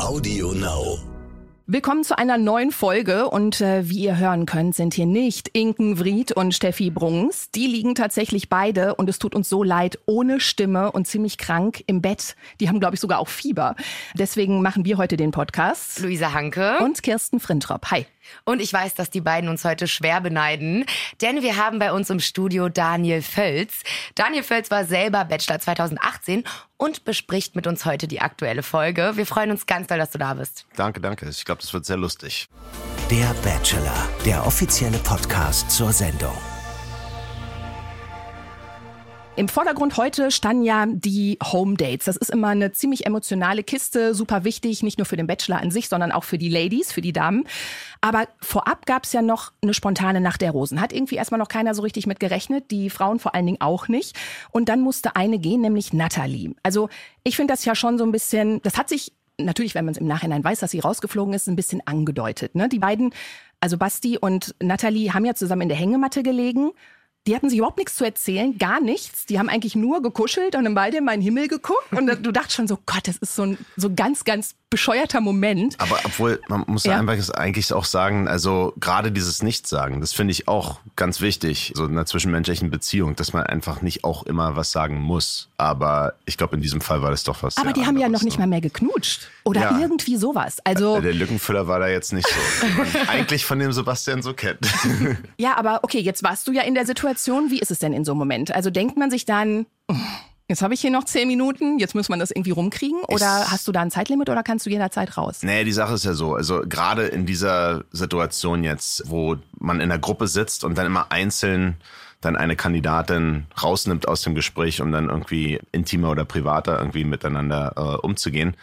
Audio Now. Willkommen zu einer neuen Folge und äh, wie ihr hören könnt, sind hier nicht Inken Vried und Steffi Brungs. Die liegen tatsächlich beide und es tut uns so leid, ohne Stimme und ziemlich krank im Bett. Die haben, glaube ich, sogar auch Fieber. Deswegen machen wir heute den Podcast. Luisa Hanke. Und Kirsten Frintrop. Hi. Und ich weiß, dass die beiden uns heute schwer beneiden, denn wir haben bei uns im Studio Daniel Völz. Daniel Völz war selber Bachelor 2018 und bespricht mit uns heute die aktuelle Folge. Wir freuen uns ganz doll, dass du da bist. Danke, danke. Ich glaube, das wird sehr lustig. Der Bachelor, der offizielle Podcast zur Sendung. Im Vordergrund heute standen ja die Home Dates. Das ist immer eine ziemlich emotionale Kiste, super wichtig, nicht nur für den Bachelor an sich, sondern auch für die Ladies, für die Damen. Aber vorab gab es ja noch eine spontane Nacht der Rosen. Hat irgendwie erstmal noch keiner so richtig mit gerechnet, die Frauen vor allen Dingen auch nicht. Und dann musste eine gehen, nämlich Natalie. Also ich finde das ja schon so ein bisschen, das hat sich natürlich, wenn man es im Nachhinein weiß, dass sie rausgeflogen ist, ein bisschen angedeutet. Ne? Die beiden, also Basti und Natalie, haben ja zusammen in der Hängematte gelegen die hatten sich überhaupt nichts zu erzählen, gar nichts. Die haben eigentlich nur gekuschelt und im beide in meinen Himmel geguckt. Und du dachtest schon so, Gott, das ist so ein so ganz, ganz bescheuerter Moment. Aber obwohl, man muss ja. einfach eigentlich auch sagen, also gerade dieses Nichtsagen, das finde ich auch ganz wichtig, so in einer zwischenmenschlichen Beziehung, dass man einfach nicht auch immer was sagen muss. Aber ich glaube, in diesem Fall war das doch was. Aber die haben ja noch nicht ne? mal mehr geknutscht. Oder ja. irgendwie sowas. Also Der Lückenfüller war da jetzt nicht so, eigentlich von dem Sebastian so kennt. ja, aber okay, jetzt warst du ja in der Situation. Wie ist es denn in so einem Moment? Also denkt man sich dann, Jetzt habe ich hier noch zehn Minuten, jetzt muss man das irgendwie rumkriegen. Oder ist, hast du da ein Zeitlimit oder kannst du jederzeit raus? Nee, die Sache ist ja so. Also gerade in dieser Situation jetzt, wo man in der Gruppe sitzt und dann immer einzeln dann eine Kandidatin rausnimmt aus dem Gespräch, um dann irgendwie intimer oder privater irgendwie miteinander äh, umzugehen.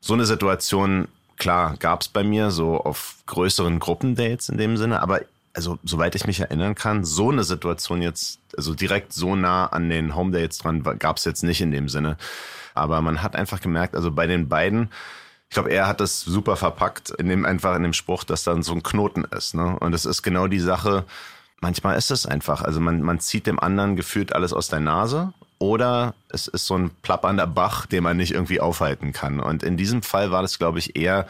So eine Situation, klar, gab es bei mir so auf größeren Gruppendates in dem Sinne, aber also soweit ich mich erinnern kann, so eine Situation jetzt, also direkt so nah an den Home Dates dran, gab es jetzt nicht in dem Sinne. Aber man hat einfach gemerkt, also bei den beiden, ich glaube, er hat das super verpackt, in dem einfach in dem Spruch, dass dann so ein Knoten ist. Ne? Und es ist genau die Sache, manchmal ist es einfach. Also man, man zieht dem anderen gefühlt alles aus der Nase oder es ist so ein plappernder Bach, den man nicht irgendwie aufhalten kann. Und in diesem Fall war das, glaube ich, eher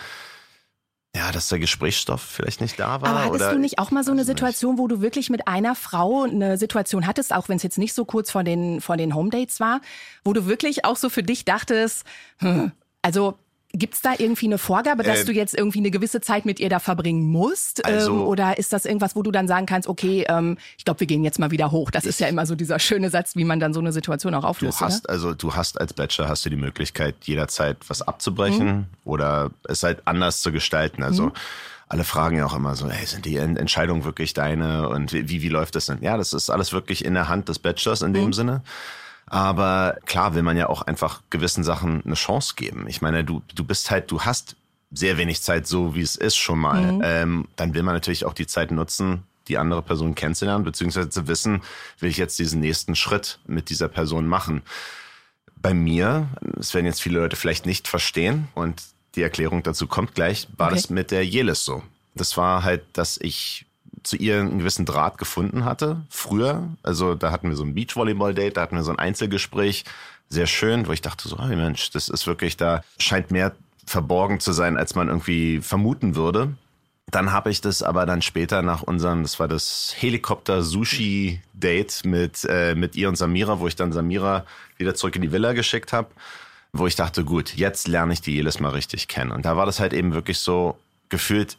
ja, dass der Gesprächsstoff vielleicht nicht da war. Aber hattest oder? du nicht auch mal so eine Situation, wo du wirklich mit einer Frau eine Situation hattest, auch wenn es jetzt nicht so kurz vor den, vor den Home Dates war, wo du wirklich auch so für dich dachtest, hm, also Gibt es da irgendwie eine Vorgabe, dass äh, du jetzt irgendwie eine gewisse Zeit mit ihr da verbringen musst? Also, ähm, oder ist das irgendwas, wo du dann sagen kannst, okay, ähm, ich glaube, wir gehen jetzt mal wieder hoch. Das ist ja immer so dieser schöne Satz, wie man dann so eine Situation auch auflöst. Du hast, oder? also du hast als Bachelor hast du die Möglichkeit, jederzeit was abzubrechen mhm. oder es halt anders zu gestalten. Also mhm. alle fragen ja auch immer so, hey, sind die Entscheidungen wirklich deine und wie, wie, läuft das denn? Ja, das ist alles wirklich in der Hand des Bachelors in dem mhm. Sinne. Aber klar will man ja auch einfach gewissen Sachen eine Chance geben. Ich meine, du, du bist halt, du hast sehr wenig Zeit, so wie es ist schon mal. Mhm. Ähm, dann will man natürlich auch die Zeit nutzen, die andere Person kennenzulernen, beziehungsweise zu wissen, will ich jetzt diesen nächsten Schritt mit dieser Person machen. Bei mir, das werden jetzt viele Leute vielleicht nicht verstehen und die Erklärung dazu kommt gleich, war okay. das mit der Jelis so. Das war halt, dass ich zu ihr einen gewissen Draht gefunden hatte, früher. Also da hatten wir so ein Beachvolleyball-Date, da hatten wir so ein Einzelgespräch, sehr schön, wo ich dachte so, hey Mensch, das ist wirklich, da scheint mehr verborgen zu sein, als man irgendwie vermuten würde. Dann habe ich das aber dann später nach unserem, das war das Helikopter-Sushi-Date mit, äh, mit ihr und Samira, wo ich dann Samira wieder zurück in die Villa geschickt habe, wo ich dachte, gut, jetzt lerne ich die jedes Mal richtig kennen. Und da war das halt eben wirklich so gefühlt,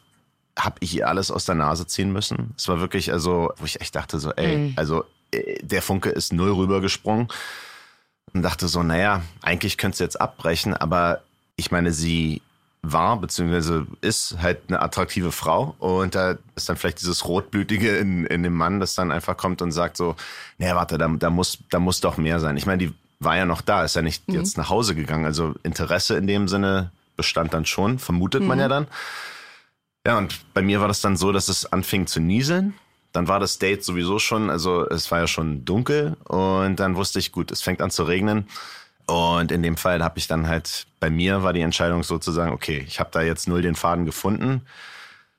habe ich ihr alles aus der Nase ziehen müssen. Es war wirklich, also, wo ich echt dachte so, ey, mhm. also äh, der Funke ist null rübergesprungen und dachte so, naja, eigentlich könntest du jetzt abbrechen, aber ich meine, sie war beziehungsweise ist halt eine attraktive Frau und da ist dann vielleicht dieses Rotblütige in, in dem Mann, das dann einfach kommt und sagt so, naja, warte, da, da, muss, da muss doch mehr sein. Ich meine, die war ja noch da, ist ja nicht mhm. jetzt nach Hause gegangen. Also Interesse in dem Sinne bestand dann schon, vermutet mhm. man ja dann. Ja, und bei mir war das dann so, dass es anfing zu nieseln. Dann war das Date sowieso schon, also es war ja schon dunkel und dann wusste ich, gut, es fängt an zu regnen. Und in dem Fall habe ich dann halt, bei mir war die Entscheidung sozusagen, okay, ich habe da jetzt null den Faden gefunden.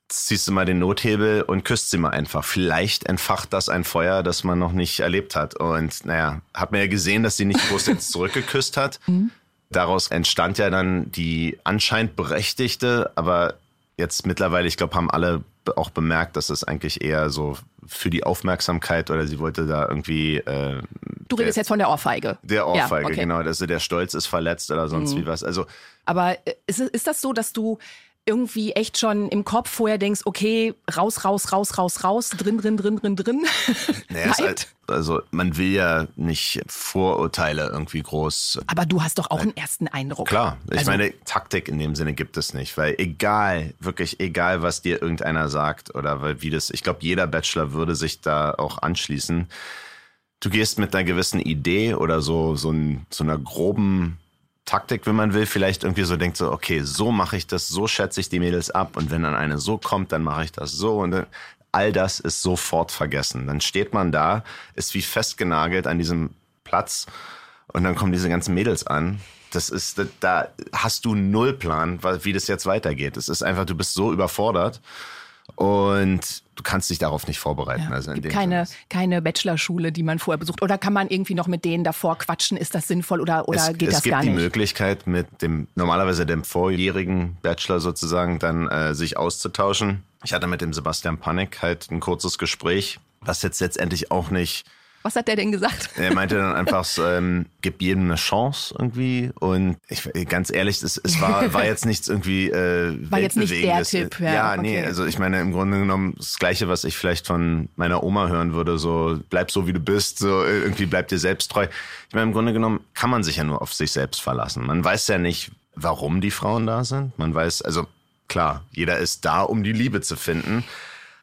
Jetzt ziehst du mal den Nothebel und küsst sie mal einfach. Vielleicht entfacht das ein Feuer, das man noch nicht erlebt hat. Und naja, hat man ja gesehen, dass sie nicht groß jetzt zurückgeküsst hat. Mhm daraus entstand ja dann die anscheinend berechtigte, aber jetzt mittlerweile, ich glaube, haben alle auch bemerkt, dass es eigentlich eher so für die Aufmerksamkeit oder sie wollte da irgendwie. Äh, du redest der, jetzt von der Ohrfeige. Der Ohrfeige, ja, okay. genau. Also der Stolz ist verletzt oder sonst mhm. wie was. Also. Aber äh, ist, ist das so, dass du irgendwie echt schon im Kopf vorher denkst, okay, raus, raus, raus, raus, raus, drin, drin, drin, drin, drin. Naja, halt, also man will ja nicht Vorurteile irgendwie groß. Aber du hast doch auch einen ersten Eindruck. Klar, ich also, meine, Taktik in dem Sinne gibt es nicht, weil egal, wirklich egal, was dir irgendeiner sagt oder weil wie das, ich glaube, jeder Bachelor würde sich da auch anschließen. Du gehst mit einer gewissen Idee oder so, so, ein, so einer groben Taktik, wenn man will, vielleicht irgendwie so denkt so, okay, so mache ich das, so schätze ich die Mädels ab und wenn dann eine so kommt, dann mache ich das so und dann, all das ist sofort vergessen. Dann steht man da, ist wie festgenagelt an diesem Platz und dann kommen diese ganzen Mädels an. Das ist, da hast du null Plan, wie das jetzt weitergeht. Es ist einfach, du bist so überfordert und du kannst dich darauf nicht vorbereiten. Ja, also gibt keine, keine Bachelorschule, die man vorher besucht. Oder kann man irgendwie noch mit denen davor quatschen? Ist das sinnvoll oder, oder es, geht es das gar nicht? Es gibt die Möglichkeit, mit dem normalerweise dem vorjährigen Bachelor sozusagen dann äh, sich auszutauschen. Ich hatte mit dem Sebastian Panik halt ein kurzes Gespräch, was jetzt letztendlich auch nicht was hat der denn gesagt? Er meinte dann einfach, ähm, gib jedem eine Chance irgendwie. Und ich, ganz ehrlich, es, es war, war jetzt nichts irgendwie äh, War jetzt nicht der Tipp. Ja, ja okay. nee, also ich meine, im Grunde genommen das Gleiche, was ich vielleicht von meiner Oma hören würde, so bleib so, wie du bist, so irgendwie bleib dir selbst treu. Ich meine, im Grunde genommen kann man sich ja nur auf sich selbst verlassen. Man weiß ja nicht, warum die Frauen da sind. Man weiß, also klar, jeder ist da, um die Liebe zu finden.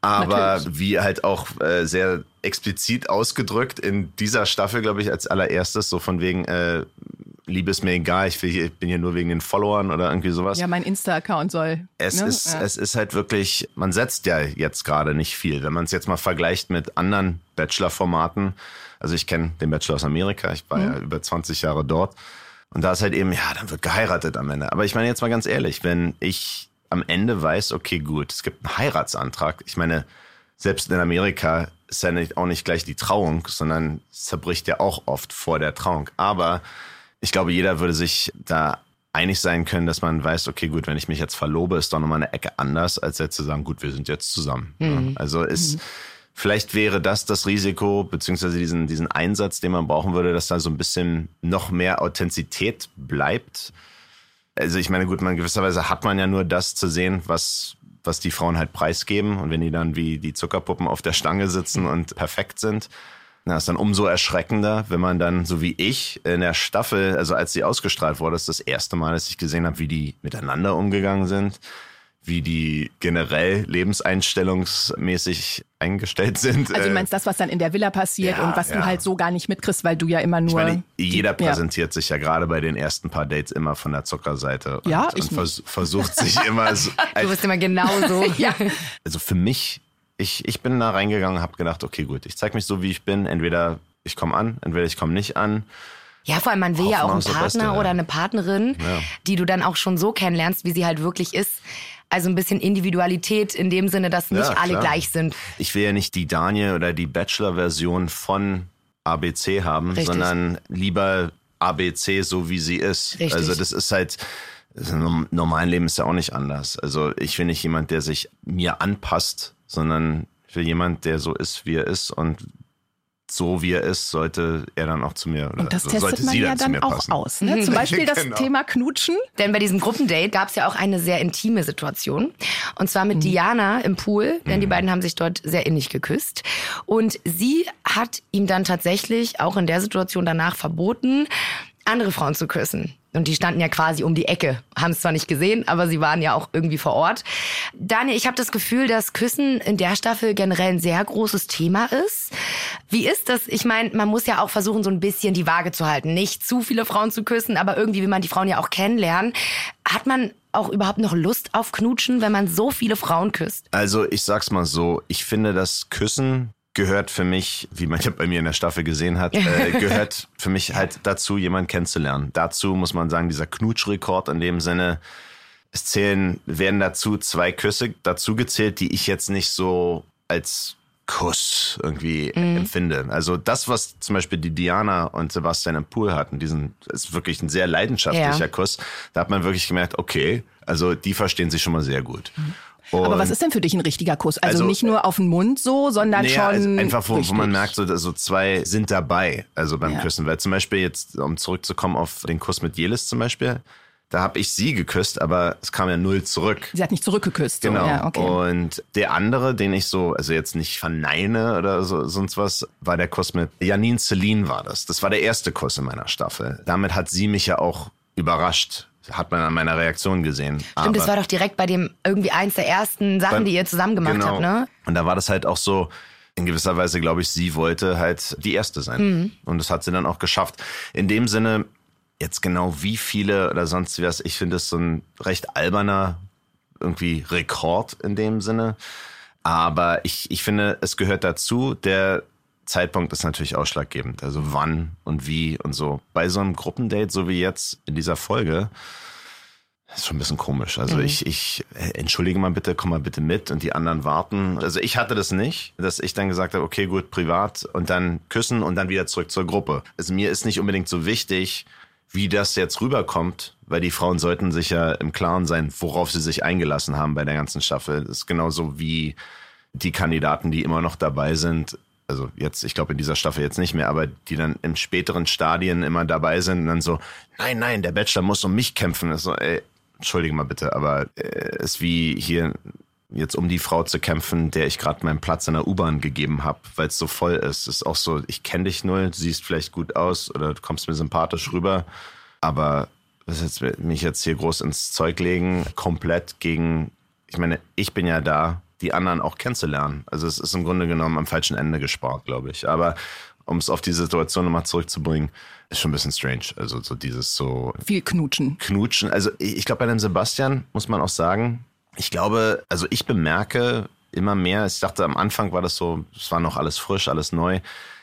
Aber Natürlich. wie halt auch äh, sehr explizit ausgedrückt in dieser Staffel, glaube ich, als allererstes, so von wegen, äh, Liebe ist mir egal, ich, hier, ich bin hier nur wegen den Followern oder irgendwie sowas. Ja, mein Insta-Account soll. Es, ne? ist, ja. es ist halt wirklich, man setzt ja jetzt gerade nicht viel. Wenn man es jetzt mal vergleicht mit anderen Bachelor-Formaten, also ich kenne den Bachelor aus Amerika, ich war mhm. ja über 20 Jahre dort. Und da ist halt eben, ja, dann wird geheiratet am Ende. Aber ich meine jetzt mal ganz ehrlich, wenn ich am Ende weiß, okay, gut, es gibt einen Heiratsantrag. Ich meine, selbst in Amerika ist ja nicht, auch nicht gleich die Trauung, sondern zerbricht ja auch oft vor der Trauung. Aber ich glaube, jeder würde sich da einig sein können, dass man weiß, okay, gut, wenn ich mich jetzt verlobe, ist doch nochmal eine Ecke anders, als jetzt zu sagen, gut, wir sind jetzt zusammen. Mhm. Also ist, mhm. vielleicht wäre das das Risiko, beziehungsweise diesen, diesen Einsatz, den man brauchen würde, dass da so ein bisschen noch mehr Authentizität bleibt also ich meine, gut, man gewisserweise hat man ja nur das zu sehen, was was die Frauen halt preisgeben. Und wenn die dann wie die Zuckerpuppen auf der Stange sitzen und perfekt sind, na, ist dann umso erschreckender, wenn man dann, so wie ich, in der Staffel, also als sie ausgestrahlt wurde, ist das erste Mal, dass ich gesehen habe, wie die miteinander umgegangen sind wie die generell lebenseinstellungsmäßig eingestellt sind. Also du äh, meinst das, was dann in der Villa passiert ja, und was ja. du halt so gar nicht mitkriegst, weil du ja immer nur... Ich meine, jeder präsentiert ja. sich ja gerade bei den ersten paar Dates immer von der Zuckerseite ja, und, und vers versucht sich immer so... du bist immer genauso. ja. Also für mich, ich, ich bin da reingegangen und habe gedacht, okay gut, ich zeige mich so, wie ich bin. Entweder ich komme an, entweder ich komme nicht an. Ja, vor allem man will Hoffen ja auch einen Partner Beste, oder eine Partnerin, ja. die du dann auch schon so kennenlernst, wie sie halt wirklich ist. Also ein bisschen Individualität in dem Sinne, dass nicht ja, alle gleich sind. Ich will ja nicht die Daniel oder die Bachelor-Version von ABC haben, Richtig. sondern lieber ABC so wie sie ist. Richtig. Also das ist halt, im normalen Leben ist ja auch nicht anders. Also ich will nicht jemand, der sich mir anpasst, sondern ich will jemand, der so ist, wie er ist und so wie er ist, sollte er dann auch zu mir oder Und das testet man ja dann, dann auch passen. aus. Ne? Zum Beispiel das genau. Thema Knutschen. Denn bei diesem Gruppendate gab es ja auch eine sehr intime Situation. Und zwar mit mhm. Diana im Pool, denn mhm. die beiden haben sich dort sehr innig geküsst. Und sie hat ihm dann tatsächlich auch in der Situation danach verboten, andere Frauen zu küssen. Und die standen ja quasi um die Ecke, haben es zwar nicht gesehen, aber sie waren ja auch irgendwie vor Ort. Daniel, ich habe das Gefühl, dass Küssen in der Staffel generell ein sehr großes Thema ist. Wie ist das? Ich meine, man muss ja auch versuchen, so ein bisschen die Waage zu halten. Nicht zu viele Frauen zu küssen, aber irgendwie will man die Frauen ja auch kennenlernen. Hat man auch überhaupt noch Lust auf Knutschen, wenn man so viele Frauen küsst? Also ich sag's mal so, ich finde das Küssen gehört für mich, wie man ja bei mir in der Staffel gesehen hat, äh, gehört für mich halt dazu, jemanden kennenzulernen. Dazu muss man sagen, dieser Knutschrekord in dem Sinne, es zählen, werden dazu zwei Küsse dazu gezählt, die ich jetzt nicht so als Kuss irgendwie empfinde. Also das, was zum Beispiel die Diana und Sebastian im Pool hatten, diesen ist wirklich ein sehr leidenschaftlicher Ja. Kuss. Da hat man wirklich gemerkt, okay, also die verstehen sich schon mal sehr gut. Aber Und- was ist denn für dich ein richtiger Kuss? Also, Also, nicht nur auf den Mund so, sondern naja, schon. also einfach, wo, wo man merkt, so, so zwei sind dabei, also beim Ja. Küssen. Weil zum Beispiel jetzt, um zurückzukommen auf den Kuss mit Jelis zum Beispiel, da habe ich sie geküsst, aber es kam ja null zurück. Sie hat nicht zurückgeküsst. Genau. So. Ja, okay. Und der andere, den ich so, also jetzt nicht verneine oder so, sonst was, war der Kuss mit Janine Celine war das. Das war der erste Kuss in meiner Staffel. Damit hat sie mich ja auch überrascht. Hat man an meiner Reaktion gesehen. Stimmt, das war doch direkt bei dem irgendwie eins der ersten Sachen, Beim- die ihr zusammen gemacht genau. habt, ne? Und da war das halt auch so, in gewisser Weise, glaube ich, sie wollte halt die Erste sein. Mhm. Und das hat sie dann auch geschafft. In dem Sinne, jetzt genau wie viele oder sonst was, ich finde es so ein recht alberner irgendwie Rekord in dem Sinne. Aber ich, ich finde, es gehört dazu. Der Zeitpunkt ist natürlich ausschlaggebend. Also wann und wie und so. Bei so einem Gruppendate, so wie jetzt in dieser Folge, ist schon ein bisschen komisch. Also ich, ich äh, entschuldige mal bitte, komm mal bitte mit und die anderen warten. Also ich hatte das nicht, dass ich dann gesagt habe, okay, gut, privat und dann küssen und dann wieder zurück zur Gruppe. Also mir ist nicht unbedingt so wichtig, wie das jetzt rüberkommt, weil die Frauen sollten sich ja im Klaren sein, worauf sie sich eingelassen haben bei der ganzen Staffel. Das ist genauso wie die Kandidaten, die immer noch dabei sind. Also jetzt, ich glaube in dieser Staffel jetzt nicht mehr, aber die dann in späteren Stadien immer dabei sind und dann so, nein, nein, der Bachelor muss um mich kämpfen. Das ist so, ey, entschuldige mal bitte, aber äh, ist wie hier jetzt um die Frau zu kämpfen, der ich gerade meinen Platz in der U-Bahn gegeben habe, weil es so voll ist. ist auch so, ich kenne dich null, du siehst vielleicht gut aus oder du kommst mir sympathisch rüber, aber was jetzt mich jetzt hier groß ins Zeug legen, komplett gegen, ich meine, ich bin ja da, die anderen auch kennenzulernen. Also es ist im Grunde genommen am falschen Ende gespart, glaube ich. Aber um es auf die Situation nochmal zurückzubringen, ist schon ein bisschen strange. Also so dieses so Viel knutschen. knutschen. Also ich, ich glaube, bei dem Sebastian muss man auch sagen, ich glaube, also ich bemerke immer mehr, ich dachte am Anfang war das so, es war noch alles frisch, alles neu,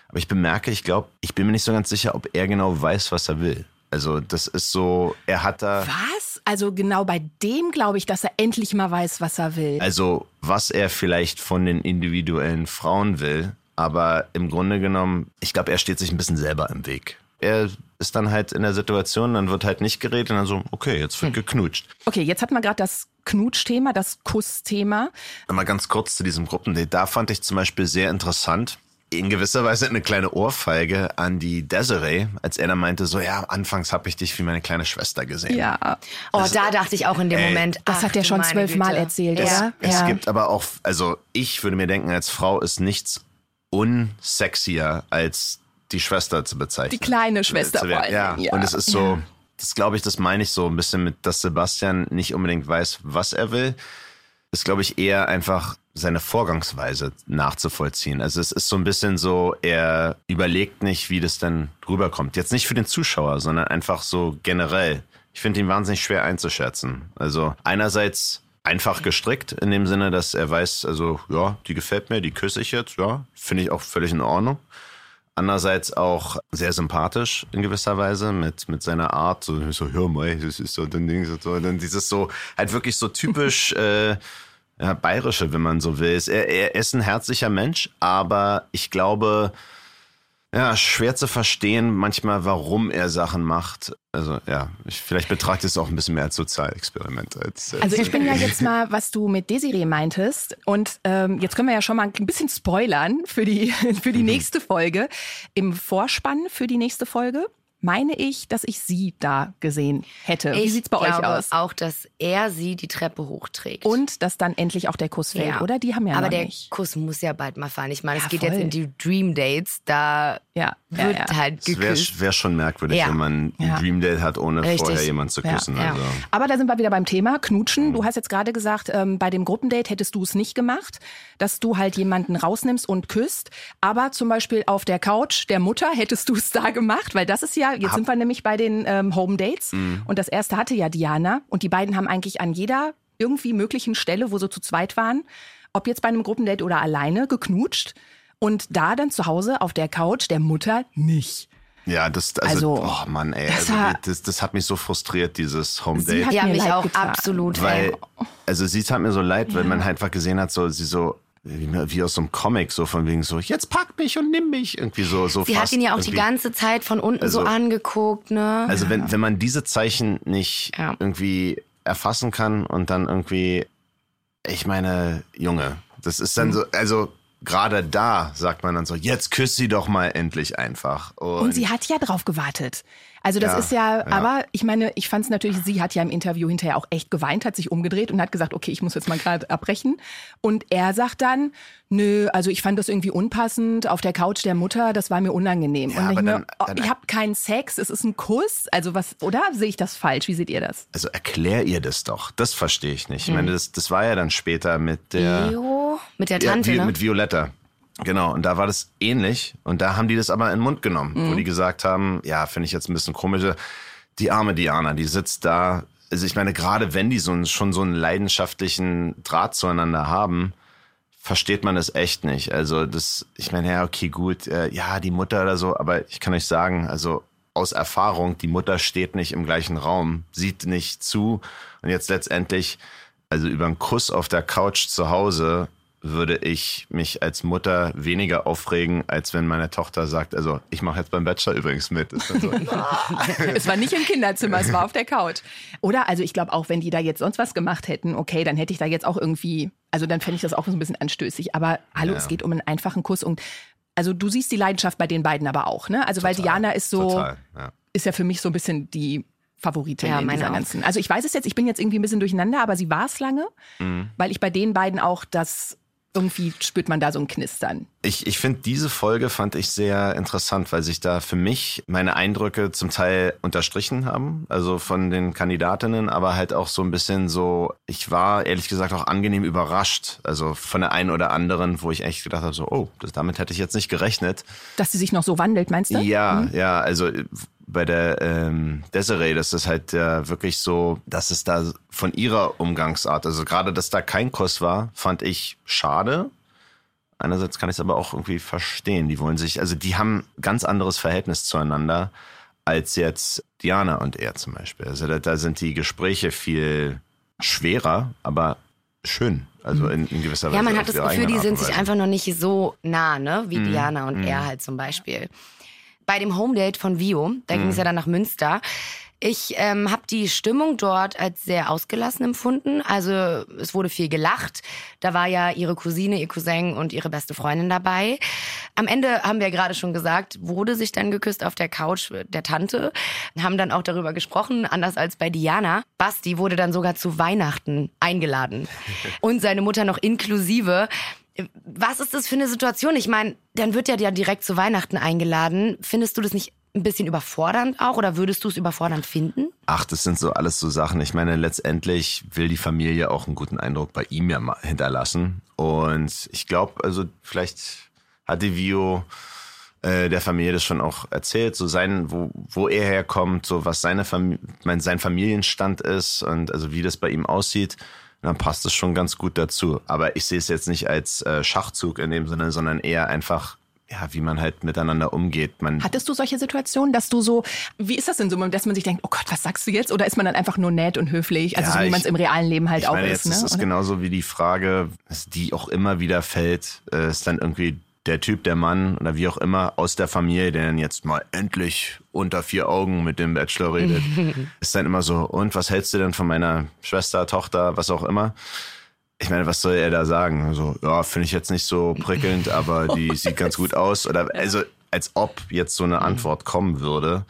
aber ich bemerke, ich glaube, ich bin mir nicht so ganz sicher, ob er genau weiß, was er will. Also das ist so, er hat da, Was? Also genau bei dem glaube ich, dass er endlich mal weiß, was er will. also was er vielleicht von den individuellen Frauen will, aber im Grunde genommen, ich glaube, er steht sich ein bisschen selber im Weg. Er ist dann halt in der Situation, dann wird halt nicht geredet und dann so, okay, jetzt wird geknutscht. Okay, jetzt hatten wir gerade das Knutschthema, das Kussthema. Mal ganz kurz zu diesem Gruppendate. Da fand ich zum Beispiel sehr interessant, in gewisser Weise eine kleine Ohrfeige an die Desiree, als er dann meinte, so ja, anfangs habe ich dich wie meine kleine Schwester gesehen. Ja. Oh, da dachte ich auch in dem Ey, Moment. Das ach hat er schon zwölfmal erzählt, ja. oder? Es Ja. gibt aber auch, also ich würde mir denken, als Frau ist nichts unsexier als die Schwester zu bezeichnen. Die kleine Schwester vor ja. allem, ja. und es ist so, das glaube ich, das meine ich so ein bisschen mit, dass Sebastian nicht unbedingt weiß, was er will. Ist, glaube ich, eher einfach seine Vorgangsweise nachzuvollziehen. Also es ist so ein bisschen so, er überlegt nicht, wie das dann rüberkommt. Jetzt nicht für den Zuschauer, sondern einfach so generell. Ich finde ihn wahnsinnig schwer einzuschätzen. Also einerseits einfach gestrickt in dem Sinne, dass er weiß, also ja, die gefällt mir, die küsse ich jetzt, ja, finde ich auch völlig in Ordnung. Andererseits auch sehr sympathisch in gewisser Weise mit, mit seiner Art, so, so hör mal, das ist so so, so, dann dieses so, halt wirklich so typisch äh, ja, bayerische, wenn man so will. Er, er ist ein herzlicher Mensch, aber ich glaube, ja, schwer zu verstehen manchmal, warum er Sachen macht. Also ja, ich, vielleicht betrachte ich es auch ein bisschen mehr als Sozialexperiment. Als, als Also ich bin ja jetzt mal, was du mit Desiree meintest. Und ähm, jetzt können wir ja schon mal ein bisschen spoilern für die, für Mhm. die nächste Folge. Im Vorspann für die nächste Folge meine ich, dass ich sie da gesehen hätte. Wie Ich sieht's bei euch aus? auch, dass er sie die Treppe hochträgt. Und dass dann endlich auch der Kuss fällt, Ja. oder? Die haben ja Aber der nicht. Kuss muss ja bald mal fallen. Ich meine, Ja, es geht voll. jetzt in die Dream Dates. Da ja, wird ja. halt es wäre geküsst. wär schon merkwürdig, Ja. wenn man ein Ja. Dream Date hat, ohne Richtig. vorher jemanden zu Ja, küssen. ja. Also. Aber da sind wir wieder beim Thema Knutschen. Du hast jetzt gerade gesagt, ähm, bei dem Gruppendate hättest du es nicht gemacht, dass du halt jemanden rausnimmst und küsst. Aber zum Beispiel auf der Couch der Mutter hättest du es da gemacht, weil das ist ja, jetzt sind wir nämlich bei den ähm, Home Dates. Und das erste hatte ja Diana. Und die beiden haben eigentlich an jeder irgendwie möglichen Stelle, wo sie zu zweit waren, ob jetzt bei einem Gruppendate oder alleine, geknutscht. Und da dann zu Hause auf der Couch der Mutter nicht. Ja, das, also, Also, oh Mann, ey, das also, war- das, das hat mich so frustriert, dieses Home Sie Date. hat Ja, mir mich leid auch getan. absolut. Weil, ey. also sie tat mir so leid, weil man halt einfach gesehen hat, so, sie so, wie, wie aus so einem Comic, so von wegen so, jetzt pack mich und nimm mich. Irgendwie so, so Sie fast hat ihn ja auch die ganze Zeit von unten so Also- angeguckt, ne? Also wenn, wenn man diese Zeichen nicht Ja. irgendwie erfassen kann und dann irgendwie, ich meine, Junge, das ist Mhm. dann so, also gerade da sagt man dann so, jetzt küss sie doch mal endlich einfach. Und, Und sie hat ja drauf gewartet. Also das Ja, ist ja, ja. aber ich meine, ich fand es natürlich, sie hat ja im Interview hinterher auch echt geweint, hat sich umgedreht und hat gesagt, okay, ich muss jetzt mal gerade abbrechen. Und er sagt dann, nö, also ich fand das irgendwie unpassend auf der Couch der Mutter, das war mir unangenehm. Ja, und ich, dann- oh, ich habe keinen Sex, es ist ein Kuss, also was, oder sehe ich das falsch? Wie seht ihr das? also erklär ihr das doch. Das verstehe ich nicht. Ich Mhm. meine, das, das war ja dann später mit der Jo, mit der Ja, Tante, Vi- ne? mit Violetta. Genau, und da war das ähnlich. Und da haben die das aber in den Mund genommen, wo Mhm. die gesagt haben, ja, finde ich jetzt ein bisschen komisch. Die arme Diana, die sitzt da. Also ich meine, gerade wenn die so einen, schon so einen leidenschaftlichen Draht zueinander haben, versteht man das echt nicht. Also das, ich meine, ja, okay, gut, äh, ja, die Mutter oder so, aber ich kann euch sagen, also aus Erfahrung, die Mutter steht nicht im gleichen Raum, sieht nicht zu und jetzt letztendlich, also über einen Kuss auf der Couch zu Hause würde ich mich als Mutter weniger aufregen, als wenn meine Tochter sagt, also ich mache jetzt beim Bachelor übrigens mit. So, Es war nicht im Kinderzimmer, es war auf der Couch. Oder, also ich glaube auch, wenn die da jetzt sonst was gemacht hätten, okay, dann hätte ich da jetzt auch irgendwie, also dann fände ich das auch so ein bisschen anstößig. Aber hallo, Ja. es geht um einen einfachen Kuss und also du siehst die Leidenschaft bei den beiden aber auch, ne? Also weil Diana ist so, total, ja. ist ja für mich so ein bisschen die Favoritin Ja, in dieser auch. ganzen. Also ich weiß es jetzt, ich bin jetzt irgendwie ein bisschen durcheinander, aber sie war es lange, Mhm. weil ich bei den beiden auch das irgendwie spürt man da so ein Knistern. Ich, ich finde, diese Folge fand ich sehr interessant, weil sich da für mich meine Eindrücke zum Teil unterstrichen haben, also von den Kandidatinnen, aber halt auch so ein bisschen so, ich war ehrlich gesagt auch angenehm überrascht, also von der einen oder anderen, wo ich echt gedacht habe, so, oh, das, damit hätte ich jetzt nicht gerechnet. Dass sie sich noch so wandelt, meinst du? Ja, ja, also bei der ähm, Desiree, das ist halt äh, wirklich so, dass es da von ihrer Umgangsart, also gerade, dass da kein Kuss war, fand ich schade. Einerseits kann ich es aber auch irgendwie verstehen. Die wollen sich, also die haben ganz anderes Verhältnis zueinander als jetzt Diana und er zum Beispiel. Also da, da sind die Gespräche viel schwerer, aber schön. Also in, in gewisser Weise. Ja, man hat das Gefühl, die sind sich einfach noch nicht so nah, ne? Mhm. Wie Diana und er halt zum Beispiel. Bei dem Homedate von Vio, da ging es Mhm. ja dann nach Münster. Ich ähm, habe die Stimmung dort als sehr ausgelassen empfunden. Also es wurde viel gelacht. Da war ja ihre Cousine, ihr Cousin und ihre beste Freundin dabei. Am Ende haben wir gerade schon gesagt, wurde sich dann geküsst auf der Couch der Tante. Haben dann auch darüber gesprochen, anders als bei Diana. Basti wurde dann sogar zu Weihnachten eingeladen. Und seine Mutter noch inklusive. Was ist das für eine Situation? Ich meine, dann wird ja direkt zu Weihnachten eingeladen. Findest du das nicht ein bisschen überfordernd auch oder würdest du es überfordernd finden? Ach, das sind so alles so Sachen. Ich meine, letztendlich will die Familie auch einen guten Eindruck bei ihm ja hinterlassen. Und ich glaube, also vielleicht hat die Vio äh, der Familie das schon auch erzählt, so sein, wo, wo er herkommt, so was seine Fam mein, sein Familienstand ist und also wie das bei ihm aussieht. Dann passt es schon ganz gut dazu. Aber ich sehe es jetzt nicht als äh, Schachzug in dem Sinne, sondern eher einfach, ja, wie man halt miteinander umgeht. Man, Hattest du solche Situationen, dass du so, wie ist das denn so, dass man sich denkt, oh Gott, was sagst du jetzt? Oder ist man dann einfach nur nett und höflich, also Ja, so wie man es im realen Leben halt ich auch meine, ist, jetzt ist ne? es oder? genauso wie die Frage, die auch immer wieder fällt, äh, ist dann irgendwie der Typ, der Mann oder wie auch immer aus der Familie, der dann jetzt mal endlich unter vier Augen mit dem Bachelor redet, ist dann immer so, und was hältst du denn von meiner Schwester, Tochter, was auch immer? Ich meine, was soll er da sagen? So, ja, finde ich jetzt nicht so prickelnd, aber die sieht ganz gut aus. Oder also, als ob jetzt so eine Antwort kommen würde.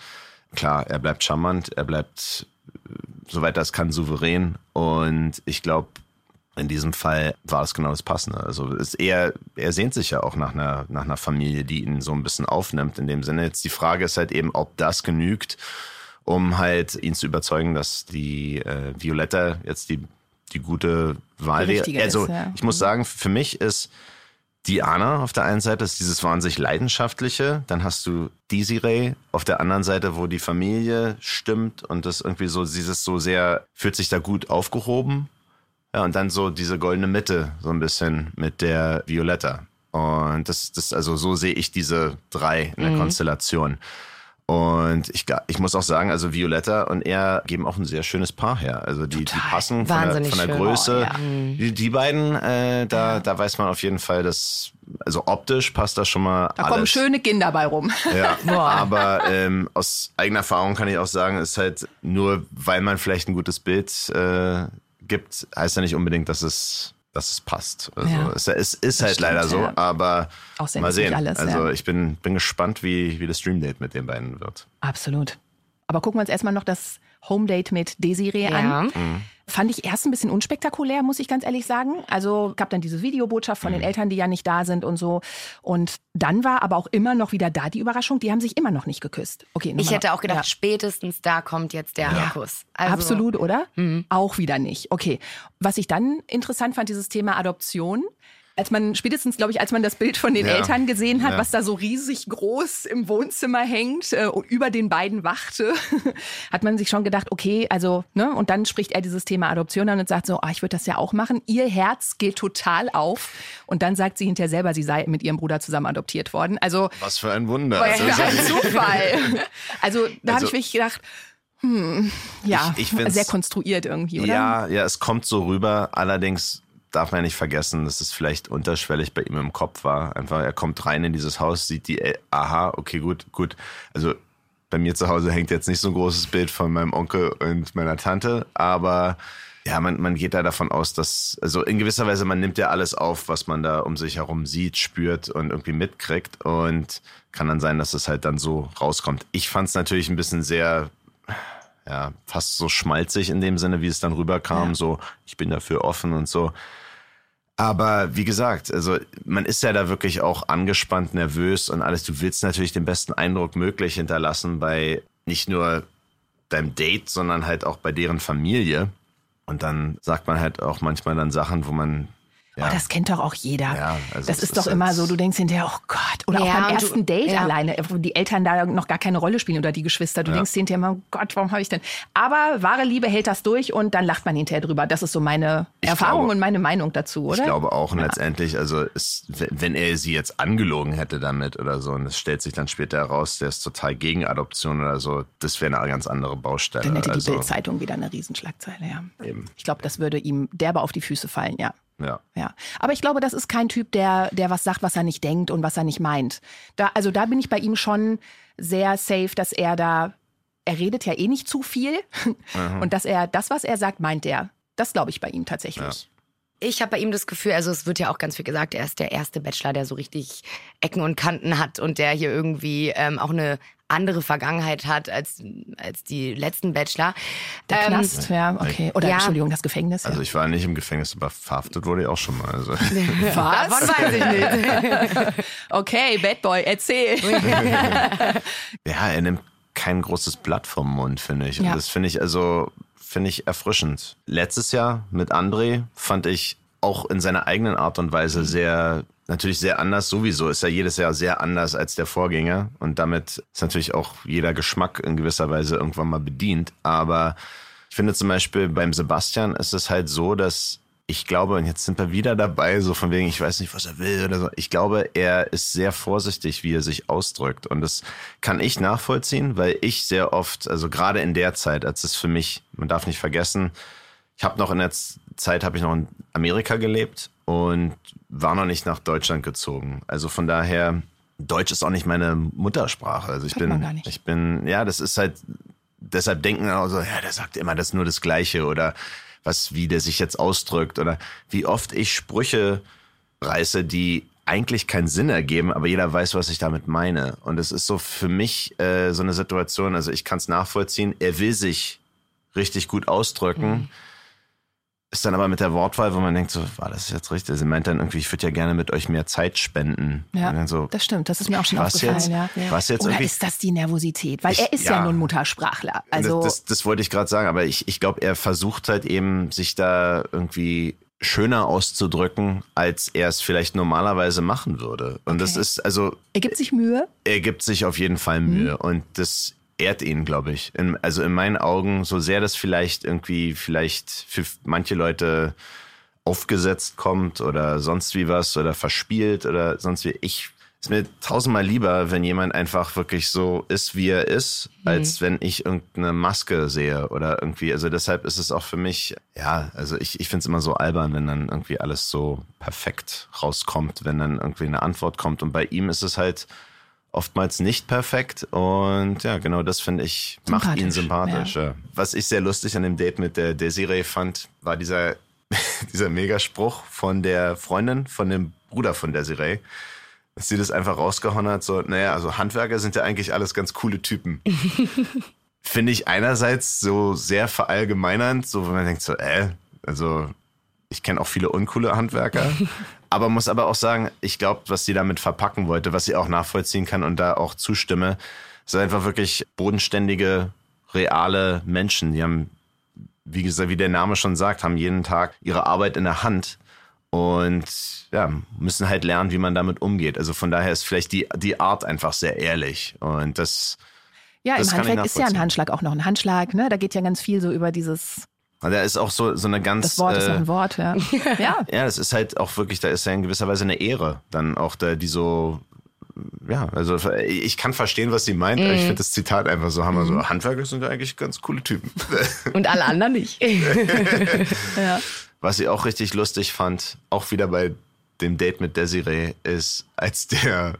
Klar, er bleibt charmant, er bleibt, äh, soweit das kann, souverän. Und ich glaube, in diesem Fall war es genau das Passende. Also eher, er sehnt sich ja auch nach einer, nach einer Familie, die ihn so ein bisschen aufnimmt. In dem Sinne. Jetzt die Frage ist halt eben, ob das genügt, um halt ihn zu überzeugen, dass die äh, Violetta jetzt die, die gute Wahl wäre. Also ist, ja. ich muss sagen, für mich ist Diana auf der einen Seite ist dieses wahnsinnig leidenschaftliche, dann hast du Desiree auf der anderen Seite, wo die Familie stimmt und das irgendwie so dieses so sehr fühlt sich da gut aufgehoben. Ja, und dann so diese goldene Mitte so ein bisschen mit der Violetta. Und das das also so sehe ich diese drei in der Konstellation. Und ich, ich muss auch sagen, also Violetta und er geben auch ein sehr schönes Paar her. Also die, die passen von der, von der Größe. Oh, ja. Die, die, beiden, äh, da, ja. da weiß man auf jeden Fall, dass, also optisch passt das schon mal. Da alles. kommen schöne Kinder bei rum. Ja, aber ähm, aus eigener Erfahrung kann ich auch sagen, ist halt nur, weil man vielleicht ein gutes Bild äh, gibt, heißt ja nicht unbedingt, dass es dass es passt. Also ja. es, es, ist halt stimmt, leider so, ja. aber mal sehen. Alles, also ja. ich bin, bin gespannt, wie, wie das Stream Date mit den beiden wird. Absolut. Aber gucken wir uns erstmal noch das Home Date mit Desiree an. Mhm. Fand ich erst ein bisschen unspektakulär, muss ich ganz ehrlich sagen. Also gab dann diese Videobotschaft von mhm. den Eltern, die ja nicht da sind und so. Und dann war aber auch immer noch wieder da die Überraschung, die haben sich immer noch nicht geküsst. Okay, ich hätte auch gedacht, ja. spätestens da kommt jetzt der ja. Kuss. Also, Absolut, oder? Mhm. Auch wieder nicht. Okay. Was ich dann interessant fand, dieses Thema Adoption als man spätestens, glaube ich, als man das Bild von den ja. Eltern gesehen hat, ja. was da so riesig groß im Wohnzimmer hängt äh, und über den beiden wachte, hat man sich schon gedacht, okay, also, ne, und dann spricht er dieses Thema Adoption an und sagt so, oh, ich würde das ja auch machen. Ihr Herz geht total auf. Und dann sagt sie hinterher selber, sie sei mit ihrem Bruder zusammen adoptiert worden. Also. Was für ein Wunder. Was für ein Zufall. Also, da also, habe ich mich gedacht, hm, ja, ich, ich sehr konstruiert irgendwie, oder? Ja, ja, es kommt so rüber. Allerdings darf man ja nicht vergessen, dass es vielleicht unterschwellig bei ihm im Kopf war. Einfach, er kommt rein in dieses Haus, sieht die, äh, aha, okay, gut, gut. Also bei mir zu Hause hängt jetzt nicht so ein großes Bild von meinem Onkel und meiner Tante, aber ja, man, man geht da davon aus, dass, also in gewisser Weise, man nimmt ja alles auf, was man da um sich herum sieht, spürt und irgendwie mitkriegt und kann dann sein, dass es halt dann so rauskommt. Ich fand es natürlich ein bisschen sehr, ja, fast so schmalzig in dem Sinne, wie es dann rüberkam, ja. so, ich bin dafür offen und so. Aber wie gesagt, also man ist ja da wirklich auch angespannt, nervös und alles. Du willst natürlich den besten Eindruck möglich hinterlassen bei nicht nur deinem Date, sondern halt auch bei deren Familie. Und dann sagt man halt auch manchmal dann Sachen, wo man ja. Oh, das kennt doch auch jeder. Ja, also das ist, ist doch immer so, du denkst hinterher, oh Gott. Oder ja, auch beim ersten du, Date ja. alleine, wo die Eltern da noch gar keine Rolle spielen oder die Geschwister. Du denkst hinterher immer, oh Gott, warum habe ich denn? Aber wahre Liebe hält das durch und dann lacht man hinterher drüber. Das ist so meine ich Erfahrung glaube, und meine Meinung dazu, oder? Ich glaube auch und letztendlich, also es, wenn er sie jetzt angelogen hätte damit oder so und es stellt sich dann später heraus, der ist total gegen Adoption oder so, das wäre eine ganz andere Baustelle. Dann hätte die also, Bildzeitung wieder eine Riesenschlagzeile, ja. Eben. Ich glaube, das würde ihm derbe auf die Füße fallen, ja. Ja. ja. Aber ich glaube, das ist kein Typ, der, der was sagt, was er nicht denkt und was er nicht meint. Da, also da bin ich bei ihm schon sehr safe, dass er da, er redet ja eh nicht zu viel. Mhm. Und dass er das, was er sagt, meint er. Das glaube ich bei ihm tatsächlich. Ja. Ich habe bei ihm das Gefühl, also es wird ja auch ganz viel gesagt, er ist der erste Bachelor, der so richtig Ecken und Kanten hat und der hier irgendwie ähm, auch eine andere Vergangenheit hat als, als die letzten Bachelor. Der ähm, Knast, ja, okay. Oder ja. Entschuldigung, das Gefängnis. Ja. Also ich war nicht im Gefängnis, aber verhaftet wurde ich auch schon mal. Also. Was? Davon weiß ich nicht. okay, Bad Boy, erzähl. ja, er nimmt kein großes Blatt vom Mund, finde ich. Und ja. das finde ich also finde ich erfrischend. Letztes Jahr mit André fand ich auch in seiner eigenen Art und Weise sehr, natürlich sehr anders. Sowieso ist er jedes Jahr sehr anders als der Vorgänger. Und damit ist natürlich auch jeder Geschmack in gewisser Weise irgendwann mal bedient. Aber ich finde zum Beispiel beim Sebastian ist es halt so, dass ich glaube, und jetzt sind wir wieder dabei, so von wegen, ich weiß nicht, was er will oder so. Ich glaube, er ist sehr vorsichtig, wie er sich ausdrückt. Und das kann ich nachvollziehen, weil ich sehr oft, also gerade in der Zeit, als es für mich, man darf nicht vergessen, ich habe noch in der Zeit, habe ich noch in Amerika gelebt und war noch nicht nach Deutschland gezogen. Also von daher, Deutsch ist auch nicht meine Muttersprache. Also ich Hört bin, ich bin, ja, das ist halt, deshalb denken also, ja, der sagt immer das nur das Gleiche oder was, wie der sich jetzt ausdrückt oder wie oft ich Sprüche reiße, die eigentlich keinen Sinn ergeben, aber jeder weiß, was ich damit meine. Und es ist so für mich äh, so eine Situation, also ich kann es nachvollziehen, er will sich richtig gut ausdrücken. Mhm ist dann aber mit der Wortwahl, wo man denkt, so, war das jetzt richtig? Sie meint dann irgendwie, ich würde ja gerne mit euch mehr Zeit spenden. Ja, so, das stimmt, das ist mir auch schon aufgefallen. Jetzt, ja. Was jetzt Oder ist das die Nervosität? Weil ich, er ist ja, ja nun Muttersprachler. Also das, das, das wollte ich gerade sagen, aber ich, ich glaube, er versucht halt eben, sich da irgendwie schöner auszudrücken, als er es vielleicht normalerweise machen würde. Und okay. das ist also. Er gibt sich Mühe? Er gibt sich auf jeden Fall Mühe. Mhm. Und das ehrt ihn, glaube ich. In, also in meinen Augen, so sehr das vielleicht irgendwie vielleicht für manche Leute aufgesetzt kommt oder sonst wie was oder verspielt oder sonst wie. Ich ist mir tausendmal lieber, wenn jemand einfach wirklich so ist, wie er ist, mhm. als wenn ich irgendeine Maske sehe oder irgendwie. Also deshalb ist es auch für mich, ja, also ich, ich finde es immer so albern, wenn dann irgendwie alles so perfekt rauskommt, wenn dann irgendwie eine Antwort kommt. Und bei ihm ist es halt oftmals nicht perfekt. Und ja, genau das finde ich, macht ihn sympathisch. Ja. Was ich sehr lustig an dem Date mit der Desiree fand, war dieser, dieser Megaspruch von der Freundin, von dem Bruder von Desiree dass sie das einfach rausgehauen hat, so, naja, also Handwerker sind ja eigentlich alles ganz coole Typen. Finde ich einerseits so sehr verallgemeinernd, so wenn man denkt so, äh, also ich kenne auch viele uncoole Handwerker, aber muss aber auch sagen, ich glaube, was sie damit verpacken wollte, was sie auch nachvollziehen kann und da auch zustimme, sind einfach wirklich bodenständige, reale Menschen. Die haben, wie gesagt, wie der Name schon sagt, haben jeden Tag ihre Arbeit in der Hand und ja, müssen halt lernen, wie man damit umgeht. Also von daher ist vielleicht die, die Art einfach sehr ehrlich. Und das. Ja, das im Handwerk ist ja ein Handschlag auch noch ein Handschlag, ne? Da geht ja ganz viel so über dieses. Da ist auch so, so eine ganz. Das Wort äh, ist noch ein Wort, ja. ja. Ja, das ist halt auch wirklich, da ist ja in gewisser Weise eine Ehre. Dann auch da, die so ja, also ich kann verstehen, was sie meint, aber ich mhm. finde das Zitat einfach so hammer. So, mhm. Handwerker sind ja eigentlich ganz coole Typen. Und alle anderen nicht. ja. Was ich auch richtig lustig fand, auch wieder bei dem Date mit Desiree, ist, als der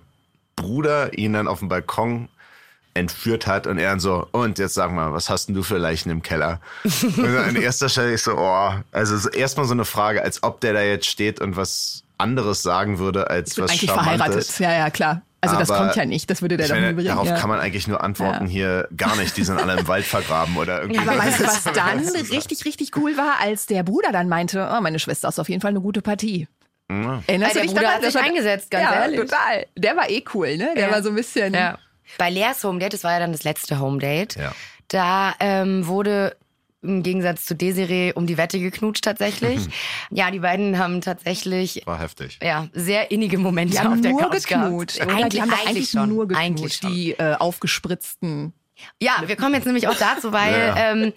Bruder ihn dann auf dem Balkon entführt hat und er dann so, und jetzt sag mal, was hast denn du für Leichen im Keller? und an erster Stelle ich so, oh, also erstmal so eine Frage, als ob der da jetzt steht und was anderes sagen würde, als ich was eigentlich Charmantes. verheiratet. Ja, ja, klar. Also Aber das kommt ja nicht, das würde der dann bringen. Darauf ja. kann man eigentlich nur antworten ja. hier gar nicht, die sind alle im Wald vergraben oder irgendwie. Aber weißt du, was dann richtig, richtig cool war, als der Bruder dann meinte, oh, meine Schwester ist auf jeden Fall eine gute Partie. Ja. Erinnerst du dich der Bruder hat sich eingesetzt, ganz ja, ehrlich. total. Der war eh cool, ne? Der war so ein bisschen... Ja. Bei Leas Home Date, das war ja dann das letzte Home Date, ja. da ähm, wurde im Gegensatz zu Desiree um die Wette geknutscht tatsächlich. ja, die beiden haben tatsächlich war heftig. Ja, sehr innige Momente die haben auf der nur Couch geknutscht. Gehabt. Eigentlich, die haben eigentlich, eigentlich schon. nur geknutscht, eigentlich die äh, aufgespritzten. Ja, wir kommen jetzt nämlich auch dazu, weil ja. ähm,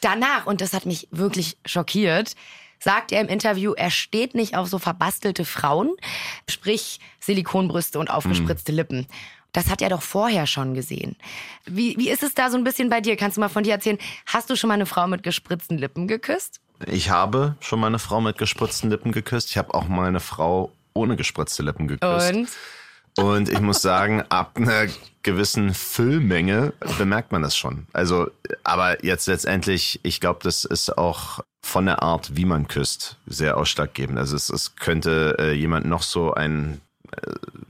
danach und das hat mich wirklich schockiert sagt er im Interview, er steht nicht auf so verbastelte Frauen, sprich Silikonbrüste und aufgespritzte mhm. Lippen. Das hat er doch vorher schon gesehen. Wie, wie ist es da so ein bisschen bei dir? Kannst du mal von dir erzählen? Hast du schon mal eine Frau mit gespritzten Lippen geküsst? Ich habe schon mal eine Frau mit gespritzten Lippen geküsst. Ich habe auch mal eine Frau ohne gespritzte Lippen geküsst. Und? Und ich muss sagen, ab einer gewissen Füllmenge bemerkt man das schon. Also, aber jetzt letztendlich, ich glaube, das ist auch von der Art, wie man küsst, sehr ausschlaggebend. Also es, es könnte äh, jemand noch so ein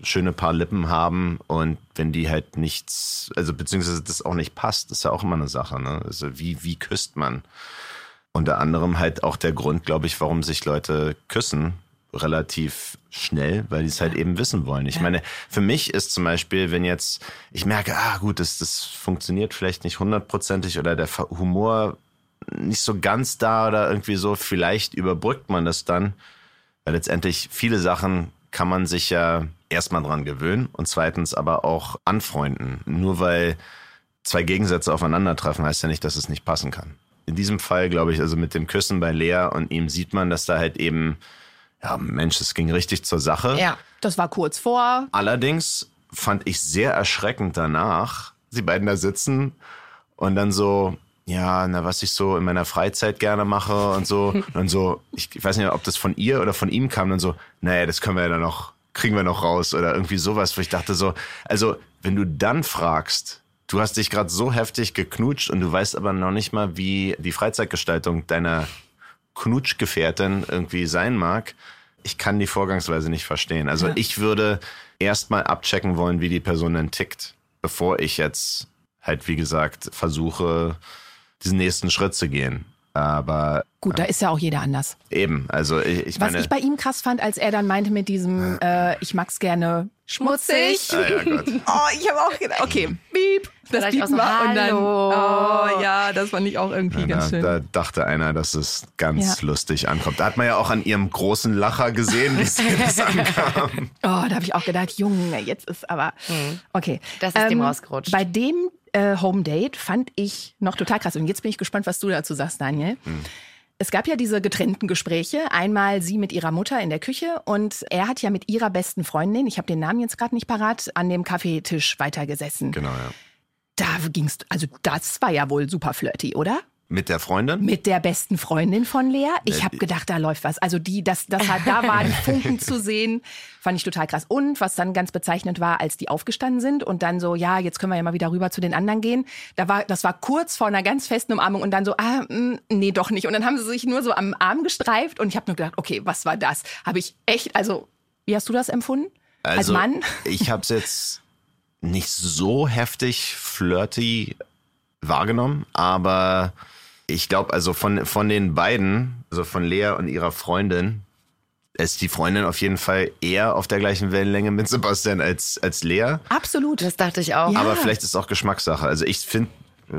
schöne paar Lippen haben und wenn die halt nichts, also beziehungsweise das auch nicht passt, ist ja auch immer eine Sache. Ne? Also wie, wie küsst man? Unter anderem halt auch der Grund, glaube ich, warum sich Leute küssen, relativ schnell, weil die es halt eben wissen wollen. Ich meine, für mich ist zum Beispiel, wenn jetzt ich merke, ah gut, das, das funktioniert vielleicht nicht hundertprozentig oder der Humor nicht so ganz da oder irgendwie so, vielleicht überbrückt man das dann. Weil letztendlich viele Sachen kann man sich ja erstmal dran gewöhnen und zweitens aber auch anfreunden. Nur weil zwei Gegensätze aufeinandertreffen, heißt ja nicht, dass es nicht passen kann. In diesem Fall, glaube ich, also mit dem Küssen bei Lea und ihm sieht man, dass da halt eben, ja, Mensch, es ging richtig zur Sache. Ja, das war kurz vor. Allerdings fand ich sehr erschreckend danach, sie beiden da sitzen und dann so, ja, na, was ich so in meiner Freizeit gerne mache und so. Und dann so, ich, ich weiß nicht, ob das von ihr oder von ihm kam, dann so, naja, das können wir ja dann noch, kriegen wir noch raus oder irgendwie sowas, wo ich dachte so, also, wenn du dann fragst, du hast dich gerade so heftig geknutscht und du weißt aber noch nicht mal, wie die Freizeitgestaltung deiner Knutschgefährtin irgendwie sein mag, ich kann die Vorgangsweise nicht verstehen. Also ja. ich würde erstmal abchecken wollen, wie die Person dann tickt, bevor ich jetzt halt, wie gesagt, versuche, diesen nächsten Schritt zu gehen. Aber gut, da ist ja auch jeder anders. Eben, also ich, ich Was ich bei ihm krass fand, als er dann meinte mit diesem, äh, ich mag's gerne schmutzig. Ah, ja, Gott. oh, ich habe auch gedacht, okay, beep, das Piepen so, war und dann, oh ja, das fand ich auch irgendwie ja, ganz schön. Da dachte einer, dass es ganz ja. lustig ankommt. Da hat man ja auch an ihrem großen Lacher gesehen, wie es ankam. Oh, da habe ich auch gedacht, Junge, jetzt ist aber, hm. okay. Das ist ähm, dem rausgerutscht. Bei dem äh, Home Date fand ich noch total krass. Und jetzt bin ich gespannt, was du dazu sagst, Daniel. Hm. Es gab ja diese getrennten Gespräche. Einmal sie mit ihrer Mutter in der Küche und er hat ja mit ihrer besten Freundin, ich habe den Namen jetzt gerade nicht parat, an dem Kaffeetisch weitergesessen. Genau, ja. Da ging's, also das war ja wohl super flirty, oder? Mit der Freundin? Mit der besten Freundin von Lea. Ich habe gedacht, da läuft was. Also die, das, das hat, da waren die Funken zu sehen. Fand ich total krass. Und was dann ganz bezeichnend war, als die aufgestanden sind und dann so, ja, jetzt können wir ja mal wieder rüber zu den anderen gehen. Da war, das war kurz vor einer ganz festen Umarmung und dann so, ah, mh, nee, doch nicht. Und dann haben sie sich nur so am Arm gestreift und ich habe nur gedacht, okay, was war das? Habe ich echt, also, wie hast du das empfunden? Als Also, Mann? ich habe es jetzt nicht so heftig flirty wahrgenommen, aber ich glaube, also von, von den beiden, also von Lea und ihrer Freundin, ist die Freundin auf jeden Fall eher auf der gleichen Wellenlänge mit Sebastian als, als Lea. Absolut. Das dachte ich auch. Ja. Aber vielleicht ist es auch Geschmackssache. Also ich finde,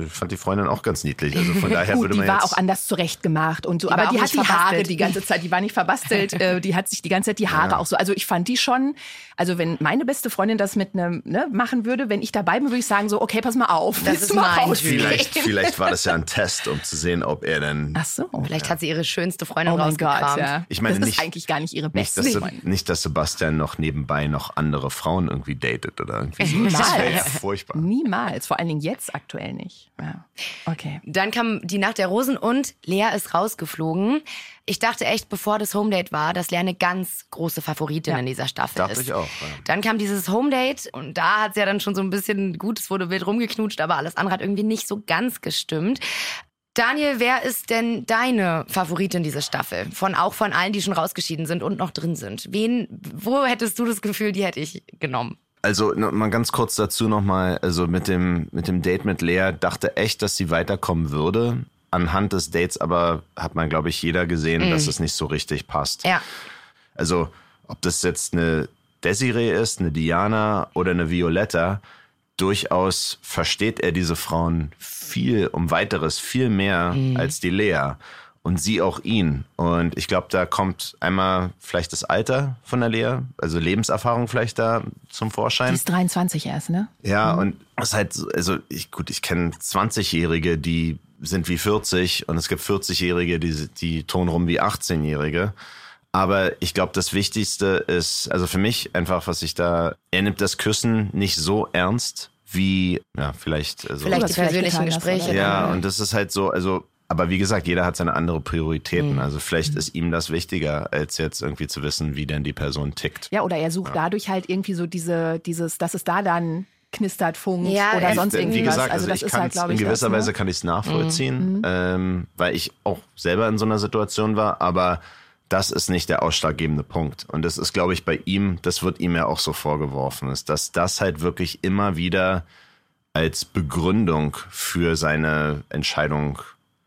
fand die Freundin auch ganz niedlich. Also von daher Gut, würde die man war jetzt auch anders zurechtgemacht und so. Die war aber die hat die nicht Haare die ganze Zeit, die war nicht verbastelt, äh, die hat sich die ganze Zeit die Haare auch so. Also ich fand die schon, also wenn meine beste Freundin das mit einem ne, machen würde, wenn ich dabei bin, würde ich sagen so, okay, pass mal auf. Das ist mein vielleicht, vielleicht war das ja ein Test, um zu sehen, ob er denn Ach so. Vielleicht hat sie ihre schönste Freundin Oh rausgekramt. ja. Ich meine das nicht- ist eigentlich gar nicht ihre Nicht beste dass, Se- Freundin. nicht, dass Sebastian noch nebenbei noch andere Frauen irgendwie datet oder irgendwie so. Das wäre ja Niemals. furchtbar. Niemals, vor allen Dingen jetzt aktuell nicht. Ja. Okay. Dann kam die Nacht der Rosen und Lea ist rausgeflogen. Ich dachte echt, bevor das Homedate war, dass Lea eine ganz große Favoritin Ja. in dieser Staffel Dachte ist. ich auch, ja. Dann kam dieses Homedate und da hat es ja dann schon so ein bisschen, gut, es wurde wild rumgeknutscht, aber alles andere hat irgendwie nicht so ganz gestimmt. Daniel, wer ist denn deine Favoritin diese Staffel? Von auch von allen, die schon rausgeschieden sind und noch drin sind. Wen, wo hättest du das Gefühl, die hätte ich genommen? Also mal ganz kurz dazu nochmal, also mit dem, mit dem Date mit Lea dachte echt, dass sie weiterkommen würde. Anhand des Dates aber hat man, glaube ich, jeder gesehen, dass es nicht so richtig passt. Ja. Also ob das jetzt eine Desiree ist, eine Diana oder eine Violetta, durchaus versteht er diese Frauen viel um weiteres, viel mehr als die Lea. Und sie auch ihn. Und ich glaube, da kommt einmal vielleicht das Alter von der Lea, also Lebenserfahrung vielleicht da zum Die Vorschein. ist 23 erst, ne? Ja, und es ist halt, so- also ich, gut, ich kenne 20-Jährige, die sind wie 40 und es gibt 40-Jährige, die, die tun rum wie 18-Jährige. Aber ich glaube, das Wichtigste ist, also für mich einfach, was ich da, er nimmt das Küssen nicht so ernst wie, ja, vielleicht, also, Vielleicht das die persönlichen Gespräche. ja, und das ist halt so, also, aber wie gesagt, jeder hat seine andere Prioritäten. Also vielleicht ist ihm das wichtiger, als jetzt irgendwie zu wissen, wie denn die Person tickt. Ja, oder er sucht dadurch halt irgendwie so diese, dieses, dass es da dann knistert, funkt Ja, oder ich- sonst Wie irgendwie gesagt, was. Also, das ich ist halt, glaube ich, in gewisser das, ne? Weise kann ich es nachvollziehen, ähm, weil ich auch selber in so einer Situation war, aber das ist nicht der ausschlaggebende Punkt. Und das ist, glaube ich, bei ihm, das wird ihm ja auch so vorgeworfen, ist, dass das halt wirklich immer wieder als Begründung für seine Entscheidung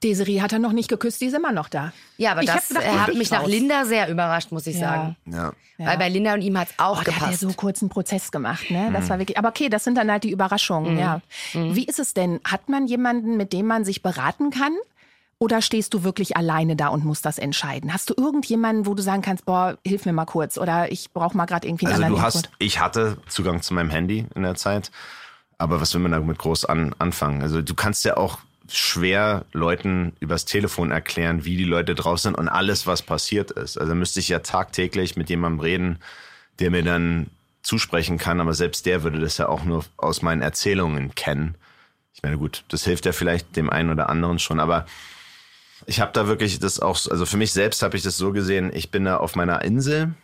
Desiree hat er noch nicht geküsst, die ist immer noch da. Ja, aber Ich das gedacht, äh, hat mich nach. Linda sehr überrascht, muss ich Ja. sagen. ja, Weil bei Linda und ihm hat es auch Oh, da hat er gepasst. so kurz einen Prozess gemacht, ne? Das war wirklich. Aber okay, das sind dann halt die Überraschungen, ja. Wie ist es denn? Hat man jemanden, mit dem man sich beraten kann? Oder stehst du wirklich alleine da und musst das entscheiden? Hast du irgendjemanden, wo du sagen kannst, boah, hilf mir mal kurz oder ich brauche mal gerade irgendwie einen Also anderen du hast, Input? ich hatte Zugang zu meinem Handy in der Zeit, aber was will man damit groß an, anfangen? Also du kannst ja auch schwer Leuten übers Telefon erklären, wie die Leute drauf sind und alles, was passiert ist. Also müsste ich ja tagtäglich mit jemandem reden, der mir dann zusprechen kann, aber selbst der würde das ja auch nur aus meinen Erzählungen kennen. Ich meine, gut, das hilft ja vielleicht dem einen oder anderen schon, aber ich habe da wirklich das auch, also für mich selbst habe ich das so gesehen, ich bin da auf meiner Insel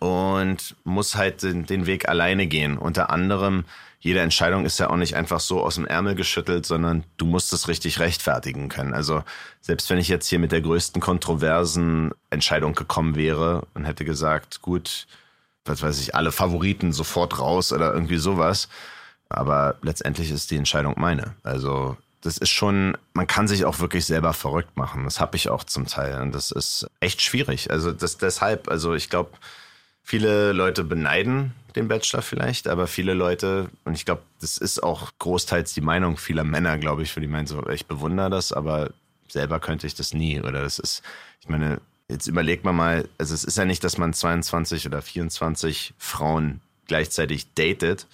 und muss halt den, den Weg alleine gehen. Unter anderem, jede Entscheidung ist ja auch nicht einfach so aus dem Ärmel geschüttelt, sondern du musst es richtig rechtfertigen können. Also selbst wenn ich jetzt hier mit der größten kontroversen Entscheidung gekommen wäre und hätte gesagt, gut, was weiß ich, alle Favoriten sofort raus oder irgendwie sowas. Aber letztendlich ist die Entscheidung meine. Also das ist schon, man kann sich auch wirklich selber verrückt machen. Das habe ich auch zum Teil. Und das ist echt schwierig. Also das deshalb, also ich glaube, viele Leute beneiden den Bachelor vielleicht, aber viele Leute, und ich glaube, das ist auch großteils die Meinung vieler Männer, glaube ich, für die meinen so, ich bewundere das, aber selber könnte ich das nie. Oder das ist, ich meine, jetzt überlegt man mal, also es ist ja nicht, dass man 22 oder 24 Frauen gleichzeitig datet,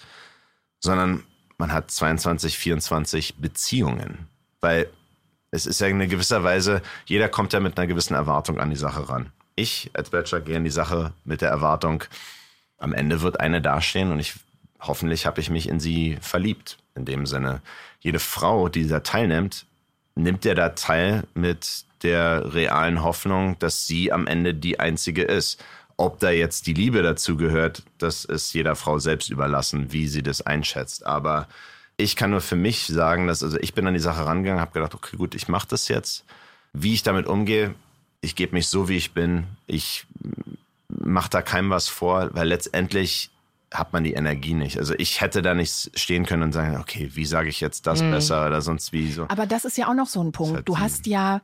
sondern man hat 22, 24 Beziehungen. Weil es ist ja in gewisser Weise, jeder kommt ja mit einer gewissen Erwartung an die Sache ran. Ich als Bachelor gehe in die Sache mit der Erwartung, am Ende wird eine dastehen und ich hoffentlich habe ich mich in sie verliebt. In dem Sinne, jede Frau, die da teilnimmt, nimmt ja da teil mit der realen Hoffnung, dass sie am Ende die einzige ist. Ob da jetzt die Liebe dazu gehört, das ist jeder Frau selbst überlassen, wie sie das einschätzt. Aber ich kann nur für mich sagen, dass also ich bin an die Sache rangegangen, habe gedacht, okay, gut, ich mache das jetzt. Wie ich damit umgehe, ich gebe mich so, wie ich bin. Ich mache da keinem was vor, weil letztendlich hat man die Energie nicht. Also ich hätte da nicht stehen können und sagen, okay, wie sage ich jetzt das mhm. besser oder sonst wie so. Aber das ist ja auch noch so ein Punkt. Halt du hast ja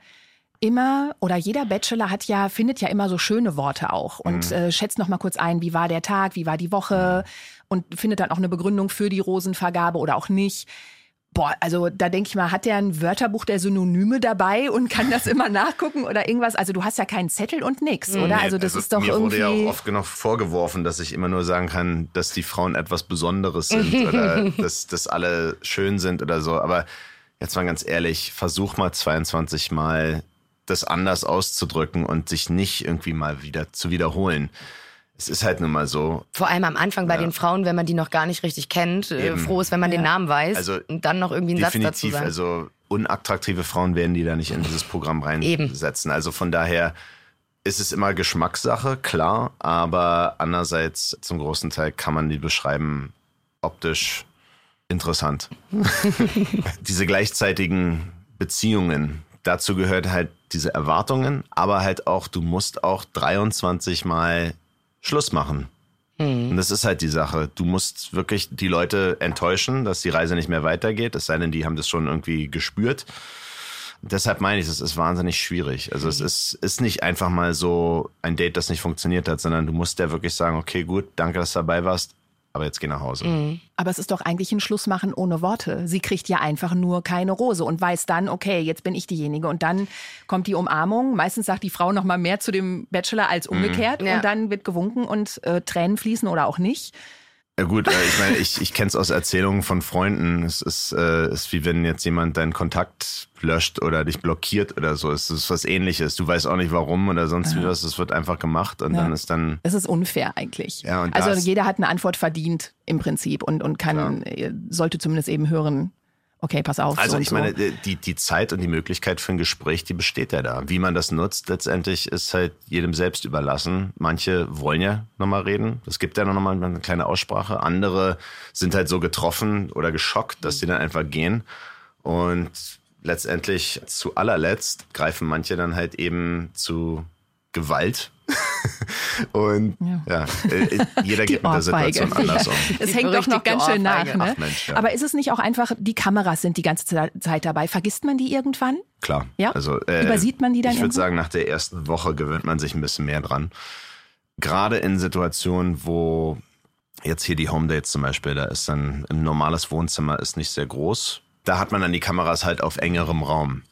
immer oder jeder Bachelor hat ja findet ja immer so schöne Worte auch und mhm. äh, schätzt noch mal kurz ein, wie war der Tag, wie war die Woche mhm. und findet dann auch eine Begründung für die Rosenvergabe oder auch nicht. Boah, also da denke ich mal, hat der ein Wörterbuch der Synonyme dabei und kann das immer nachgucken oder irgendwas? Also du hast ja keinen Zettel und nix, oder? Nee, also das also ist doch mir irgendwie. Mir wurde ja auch oft genug vorgeworfen, dass ich immer nur sagen kann, dass die Frauen etwas Besonderes sind oder dass, dass alle schön sind oder so. Aber jetzt mal ganz ehrlich, versuch mal 22 Mal das anders auszudrücken und sich nicht irgendwie mal wieder zu wiederholen. Es ist halt nun mal so. Vor allem am Anfang bei ja. den Frauen, wenn man die noch gar nicht richtig kennt, äh, Eben. froh ist, wenn man ja. den Namen weiß also und dann noch irgendwie einen Satz dazu sagt. Also unattraktive Frauen werden die da nicht in dieses Programm reinsetzen. Eben. Also von daher ist es immer Geschmackssache, klar, aber andererseits zum großen Teil kann man die beschreiben optisch interessant. Diese gleichzeitigen Beziehungen, dazu gehört halt diese Erwartungen, aber halt auch, du musst auch 23 Mal Schluss machen. Mhm. Und das ist halt die Sache. Du musst wirklich die Leute enttäuschen, dass die Reise nicht mehr weitergeht, es sei denn, die haben das schon irgendwie gespürt. Deshalb meine ich, es ist wahnsinnig schwierig. Also mhm. es ist, ist nicht einfach mal so ein Date, das nicht funktioniert hat, sondern du musst ja wirklich sagen, okay, gut, danke, dass du dabei warst aber jetzt geh nach Hause. Mhm. Aber es ist doch eigentlich ein Schlussmachen ohne Worte. Sie kriegt ja einfach nur keine Rose und weiß dann, okay, jetzt bin ich diejenige. Und dann kommt die Umarmung. Meistens sagt die Frau noch mal mehr zu dem Bachelor als mhm. umgekehrt. Mhm. Ja. Und dann wird gewunken und äh, Tränen fließen oder auch nicht. Ja gut, äh, ich meine, ich, ich kenne es aus Erzählungen von Freunden. Es ist, äh, ist wie wenn jetzt jemand deinen Kontakt löscht oder dich blockiert oder so. Es ist was ähnliches. Du weißt auch nicht warum oder sonst ja. wie was. Es wird einfach gemacht und ja. dann ist dann. Es ist unfair eigentlich. Ja, und also jeder hat eine Antwort verdient im Prinzip und, und kann. Äh, sollte zumindest eben hören, okay, pass auf. Also so ich so. meine, die, die Zeit und die Möglichkeit für ein Gespräch, die besteht ja da. Wie man das nutzt, letztendlich ist halt jedem selbst überlassen. Manche wollen ja nochmal reden. Es gibt ja noch mal eine kleine Aussprache. Andere sind halt so getroffen oder geschockt, dass sie dann einfach gehen. Und letztendlich zu allerletzt greifen manche dann halt eben zu Gewalt und ja, ja äh, äh, jeder geht mit der Situation anders um. Es hängt doch noch ganz schön nach. Ne? Ach, Mensch, ja. Aber ist es nicht auch einfach, die Kameras sind die ganze Zeit dabei. Vergisst man die irgendwann? Klar. Ja? Also, äh, Übersieht man die dann Ich würde sagen, nach der ersten Woche gewöhnt man sich ein bisschen mehr dran. Gerade in Situationen, wo jetzt hier die Home Dates zum Beispiel, da ist dann ein normales Wohnzimmer ist nicht sehr groß. Da hat man dann die Kameras halt auf engerem Raum.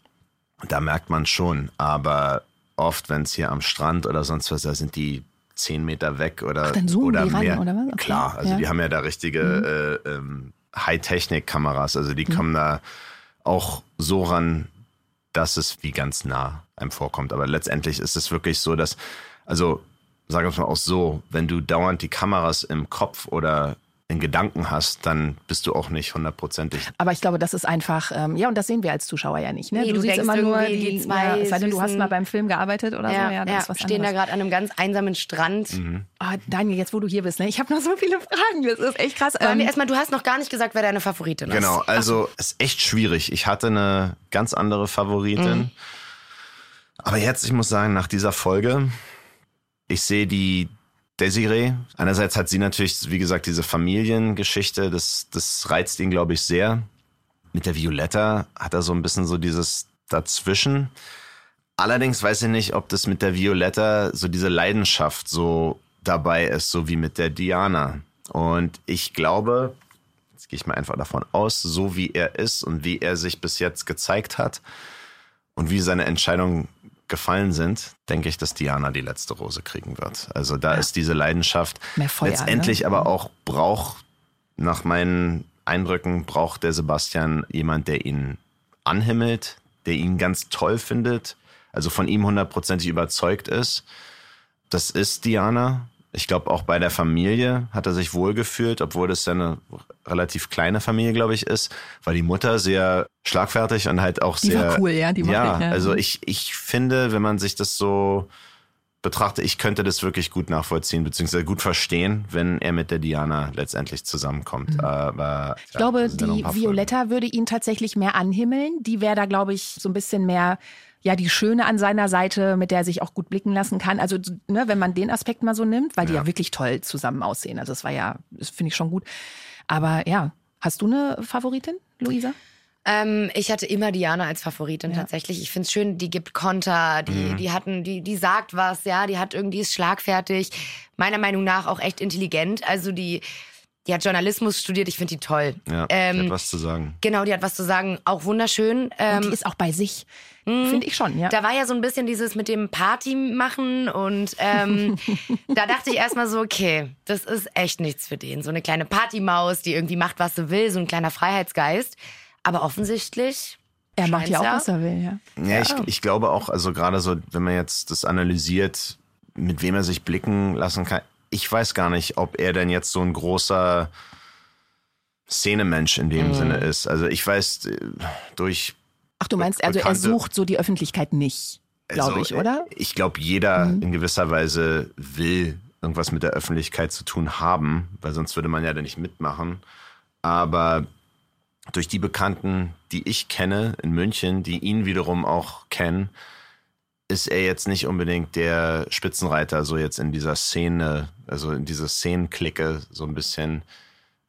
Da merkt man schon, aber oft, wenn es hier am Strand oder sonst was, da sind die zehn Meter weg oder, Ach, dann oder die mehr. Ran, oder was? Okay. Klar, also ja. die haben ja da richtige mhm. äh, ähm, High-Technik-Kameras. Also die mhm. kommen da auch so ran, dass es wie ganz nah einem vorkommt. Aber letztendlich ist es wirklich so, dass, also sagen wir mal auch so, wenn du dauernd die Kameras im Kopf oder in Gedanken hast, dann bist du auch nicht hundertprozentig. Aber ich glaube, das ist einfach, ähm, ja, und das sehen wir als Zuschauer ja nicht. Ne? Nee, du, du siehst immer nur die, die zwei. Ja, sei denn, du hast mal beim Film gearbeitet oder ja, so. Ja, das ja, ist was stehen anderes. da gerade an einem ganz einsamen Strand. Mhm. Oh, Daniel, jetzt wo du hier bist, ne? ich habe noch so viele Fragen. Das ist echt krass. Ähm, erstmal, du hast noch gar nicht gesagt, wer deine Favoritin ist. Genau, also es ist echt schwierig. Ich hatte eine ganz andere Favoritin. Mhm. Aber jetzt, ich muss sagen, nach dieser Folge, ich sehe die Desiree. Einerseits hat sie natürlich, wie gesagt, diese Familiengeschichte, das, das reizt ihn, glaube ich, sehr. Mit der Violetta hat er so ein bisschen so dieses Dazwischen. Allerdings weiß ich nicht, ob das mit der Violetta so diese Leidenschaft so dabei ist, so wie mit der Diana. Und ich glaube, jetzt gehe ich mal einfach davon aus, so wie er ist und wie er sich bis jetzt gezeigt hat und wie seine Entscheidung gefallen sind, denke ich, dass Diana die letzte Rose kriegen wird. Also da ja. ist diese Leidenschaft Feuer, letztendlich ne? aber auch braucht, nach meinen Eindrücken, braucht der Sebastian jemand, der ihn anhimmelt, der ihn ganz toll findet, also von ihm hundertprozentig überzeugt ist. Das ist Diana. Ich glaube, auch bei der Familie hat er sich wohlgefühlt, obwohl das ja eine relativ kleine Familie, glaube ich, ist, weil die Mutter sehr schlagfertig und halt auch Die sehr. war cool, ja, die mochte ja, ich, ja. also ich, ich finde, wenn man sich das so betrachte, ich könnte das wirklich gut nachvollziehen, beziehungsweise gut verstehen, wenn er mit der Diana letztendlich zusammenkommt. Aber Ich glaube, ja ein die paar Folgen. Violetta würde ihn tatsächlich mehr anhimmeln. Die wäre da, glaube ich, so ein bisschen mehr, ja, die Schöne an seiner Seite, mit der er sich auch gut blicken lassen kann. Also, ne, wenn man den Aspekt mal so nimmt, weil die ja wirklich toll zusammen aussehen. Also, das war ja, das finde ich schon gut. Aber ja, hast du eine Favoritin, Luisa? Ähm, ich hatte immer Diana als Favoritin tatsächlich. Ich finde es schön, die gibt Konter, die, Mhm. die hatten, die, die sagt was, ja, die hat irgendwie ist schlagfertig, meiner Meinung nach auch echt intelligent. Also die, die hat Journalismus studiert, ich finde die toll. Ja, Ähm, ich hab was zu sagen. Genau, die hat was zu sagen, auch wunderschön. Ähm, Und die ist auch bei sich. Finde ich schon, ja. Da war ja so ein bisschen dieses mit dem Party machen und ähm, da dachte ich erstmal so, okay, das ist echt nichts für den. So eine kleine Partymaus, die irgendwie macht, was sie will, so ein kleiner Freiheitsgeist. Aber offensichtlich. er macht ja auch, was er will, ja. Ja, ich, ich glaube auch, also gerade so, wenn man jetzt das analysiert, mit wem er sich blicken lassen kann, ich weiß gar nicht, ob er denn jetzt so ein großer Szenemensch in Mhm. dem Sinne ist. Also ich weiß äh, durch Ach, du meinst, also er sucht so die Öffentlichkeit nicht, glaube also, ich, oder? äh, Ich glaube, jeder Mhm. in gewisser Weise will irgendwas mit der Öffentlichkeit zu tun haben, weil sonst würde man ja da nicht mitmachen. Aber durch die Bekannten, die ich kenne in München, die ihn wiederum auch kennen, ist er jetzt nicht unbedingt der Spitzenreiter, so jetzt in dieser Szene, also in dieser Szenenklicke so ein bisschen.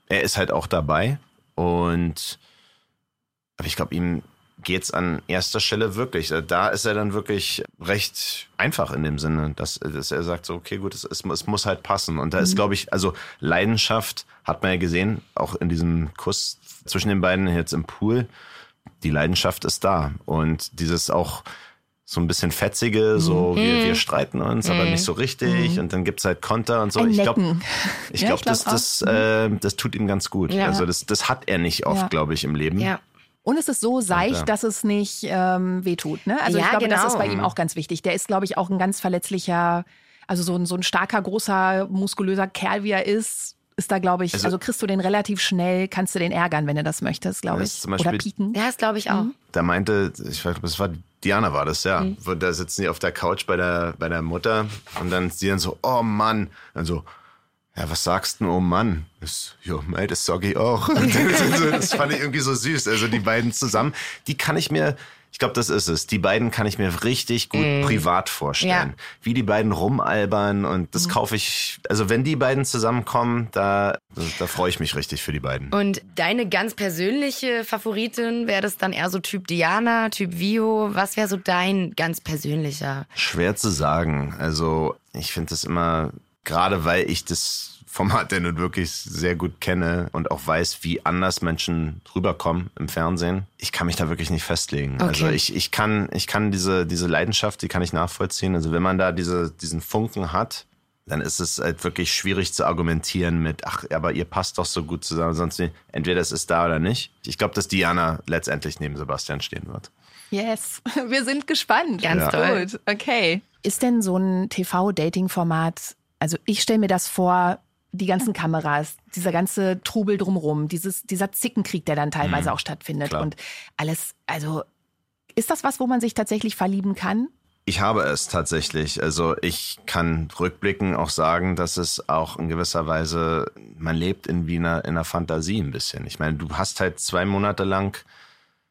Er ist halt auch dabei und aber ich glaube, ihm geht's an erster Stelle wirklich. Da ist er dann wirklich recht einfach in dem Sinne, dass, dass er sagt so, okay, gut, es, es, es muss halt passen. Und da ist, glaube ich, also Leidenschaft hat man ja gesehen, auch in diesem Kuss zwischen den beiden jetzt im Pool. Die Leidenschaft ist da. Und dieses auch so ein bisschen fetzige, so wir, wir streiten uns, aber nicht so richtig. Und dann gibt's halt Konter und so. Ein ich glaube, ich Ja, glaube, glaub das, das, äh, das tut ihm ganz gut. Ja. Also das, das hat er nicht oft, Ja. glaube ich, im Leben. Ja. Und es ist so seicht, ja. dass es nicht ähm, wehtut. Ne? Also ich Ja, glaube, das genau. ist bei ihm auch ganz wichtig. Der ist, glaube ich, auch ein ganz verletzlicher, also so ein, so ein starker, großer, muskulöser Kerl, wie er ist, ist da, glaube ich, also, Also- kriegst du den relativ schnell, kannst du den ärgern, wenn du das möchtest, glaube Das ich. ist zum Beispiel- Oder pieken. Ja, das glaube ich auch. Da meinte, ich weiß, das war Diana war das, ja. Mhm. Da sitzen die auf der Couch bei der, bei der Mutter und dann sie dann so, oh Mann. Dann so, ja, was sagst du, oh Mann? Das, jo, mei, das sag ich auch. Das, fand ich irgendwie so süß. Also die beiden zusammen, die kann ich mir, ich glaube, das ist es. Die beiden kann ich mir richtig gut privat vorstellen. Ja. Wie die beiden rumalbern und das kaufe ich, also wenn die beiden zusammenkommen, da, da, da freue ich mich richtig für die beiden. Und deine ganz persönliche Favoritin wäre das dann eher so Typ Diana, Typ Vio? Was wäre so dein ganz persönlicher? Schwer zu sagen. Also ich finde das immer, gerade weil ich das Format denn nun wirklich sehr gut kenne und auch weiß, wie anders Menschen rüberkommen im Fernsehen. Ich kann mich da wirklich nicht festlegen. Also Okay. ich, ich kann, ich kann diese, diese Leidenschaft, die kann ich nachvollziehen. Also wenn man da diese, diesen Funken hat, dann ist es halt wirklich schwierig zu argumentieren mit, ach, aber ihr passt doch so gut zusammen, sonst nicht. entweder es ist da oder nicht. Ich glaube, dass Diana letztendlich neben Sebastian stehen wird. Yes, wir sind gespannt. Ganz Ja. toll. Gut, okay. Ist denn so ein TV-Dating-Format, also ich stelle mir das vor, die ganzen Kameras, dieser ganze Trubel drumrum, dieses, dieser Zickenkrieg, der dann teilweise auch stattfindet klar. und alles, also ist das was, wo man sich tatsächlich verlieben kann? Ich habe es tatsächlich. Also ich kann rückblicken auch sagen, dass es auch in gewisser Weise, man lebt in wie einer, in einer Fantasie ein bisschen. Ich meine, du hast halt zwei Monate lang,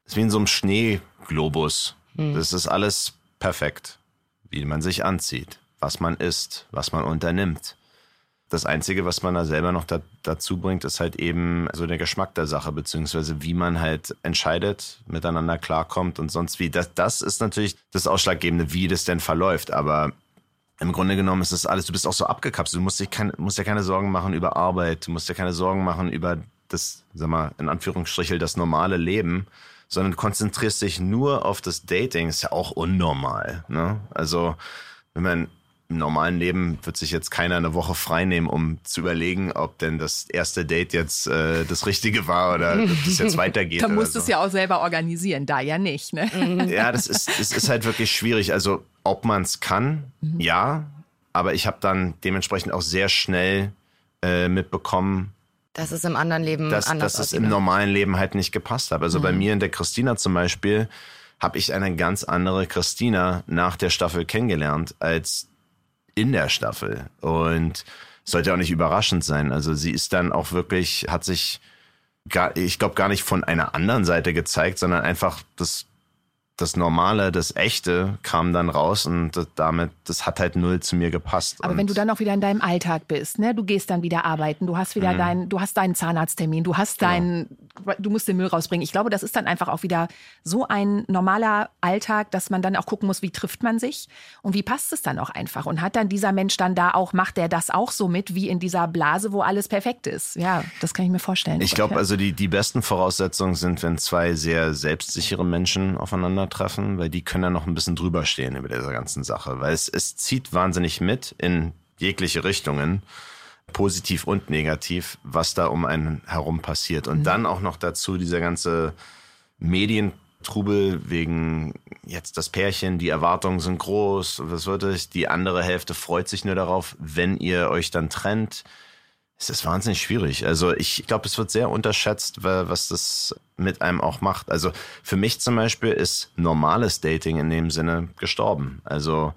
es ist wie in so einem Schneeglobus. Das ist alles perfekt. Wie man sich anzieht, was man isst, was man unternimmt. Das Einzige, was man da selber noch da, dazu bringt, ist halt eben so der Geschmack der Sache, beziehungsweise wie man halt entscheidet, miteinander klarkommt und sonst wie. Das, das ist natürlich das Ausschlaggebende, wie das denn verläuft. Aber im Grunde genommen ist das alles, du bist auch so abgekapselt. Du musst, dich kein, musst dir keine Sorgen machen über Arbeit, du musst dir keine Sorgen machen über das, sag mal, in Anführungsstrichen, das normale Leben, sondern konzentrierst dich nur auf das Dating. Ist ja auch unnormal. Ne? Also, wenn man im normalen Leben wird sich jetzt keiner eine Woche frei nehmen, um zu überlegen, ob denn das erste Date jetzt äh, das Richtige war oder ob das jetzt weitergeht. Da musst so. du es ja auch selber organisieren, da ja nicht. Ne? Ja, das ist, das ist halt wirklich schwierig. Also ob man es kann, mhm. ja, aber ich habe dann dementsprechend auch sehr schnell äh, mitbekommen, dass es im anderen Leben dass, anders dass es im normalen Leben halt nicht gepasst hat. Also mhm. bei mir in der Christina zum Beispiel habe ich eine ganz andere Christina nach der Staffel kennengelernt als in der Staffel. Und sollte auch nicht überraschend sein. Also sie ist dann auch wirklich, hat sich gar, ich glaube, gar nicht von einer anderen Seite gezeigt, sondern einfach das das Normale, das Echte kam dann raus und damit, das hat halt null zu mir gepasst. Aber und wenn du dann auch wieder in deinem Alltag bist, ne, du gehst dann wieder arbeiten, du hast wieder mhm. deinen, du hast deinen Zahnarzttermin, du hast genau. deinen, du musst den Müll rausbringen. Ich glaube, das ist dann einfach auch wieder so ein normaler Alltag, dass man dann auch gucken muss, wie trifft man sich und wie passt es dann auch einfach und hat dann dieser Mensch dann da auch, macht der das auch so mit wie in dieser Blase, wo alles perfekt ist? Ja, das kann ich mir vorstellen. Ich glaube, also die, die besten Voraussetzungen sind, wenn zwei sehr selbstsichere Menschen aufeinander treffen, weil die können dann noch ein bisschen drüber stehen über dieser ganzen Sache, weil es, es zieht wahnsinnig mit in jegliche Richtungen, positiv und negativ, was da um einen herum passiert. Und mhm. dann auch noch dazu dieser ganze Medientrubel wegen jetzt das Pärchen, die Erwartungen sind groß, was wird es, die andere Hälfte freut sich nur darauf, wenn ihr euch dann trennt es ist wahnsinnig schwierig. Also ich glaube, es wird sehr unterschätzt, was das mit einem auch macht. Also für mich zum Beispiel ist normales Dating in dem Sinne gestorben. Also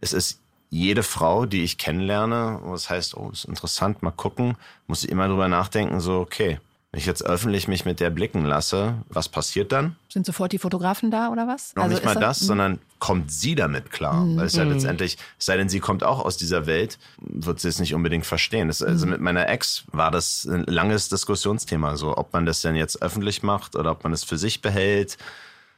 es ist jede Frau, die ich kennenlerne, wo es heißt, oh, ist interessant, mal gucken, muss ich immer drüber nachdenken, so, okay, wenn ich jetzt öffentlich mich mit der blicken lasse, was passiert dann? Sind sofort die Fotografen da oder was? Noch also nicht mal das, das sondern kommt sie damit klar? Mhm. Weil es ja mhm. letztendlich, es sei denn, sie kommt auch aus dieser Welt, wird sie es nicht unbedingt verstehen. Das, also mhm. mit meiner Ex war das ein langes Diskussionsthema, so ob man das denn jetzt öffentlich macht oder ob man es für sich behält.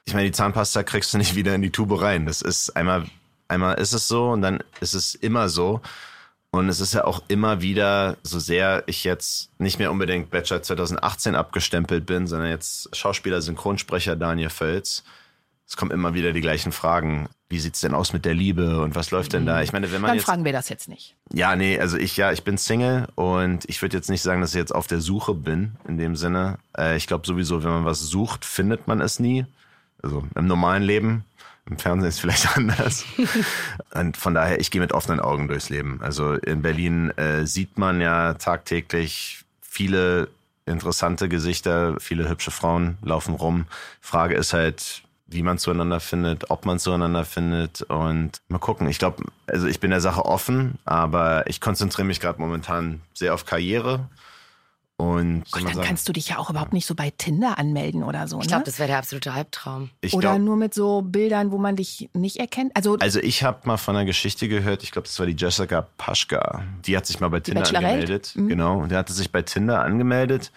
Ich meine, die Zahnpasta kriegst du nicht wieder in die Tube rein. Das ist einmal, einmal ist es so und dann ist es immer so. Und es ist ja auch immer wieder, so sehr ich jetzt nicht mehr unbedingt Bachelor 2018 abgestempelt bin, sondern jetzt Schauspieler, Synchronsprecher Daniel Völz. Es kommen immer wieder die gleichen Fragen. Wie sieht's denn aus mit der Liebe und was läuft denn da? Ich meine, wenn man Dann jetzt, fragen wir das jetzt nicht. Ja, nee, also ich ja, ich bin Single und ich würde jetzt nicht sagen, dass ich jetzt auf der Suche bin in dem Sinne. Äh, ich glaube sowieso, wenn man was sucht, findet man es nie. Also im normalen Leben im Fernsehen ist es vielleicht anders. Und von daher, ich gehe mit offenen Augen durchs Leben. Also in Berlin äh, sieht man ja tagtäglich viele interessante Gesichter, viele hübsche Frauen laufen rum. Frage ist halt, wie man zueinander findet, ob man zueinander findet und mal gucken. Ich glaube, also ich bin der Sache offen, aber ich konzentriere mich gerade momentan sehr auf Karriere und Gott, dann sagen, kannst du dich ja auch überhaupt nicht so bei Tinder anmelden oder so. Ich glaube, ne? das wäre der absolute Albtraum. Ich oder glaub, nur mit so Bildern, wo man dich nicht erkennt. Also, also ich habe mal von einer Geschichte gehört, ich glaube, das war die Jessica Paschka. Die hat sich mal bei Tinder angemeldet. Mhm. Genau. Und die hatte sich bei Tinder angemeldet.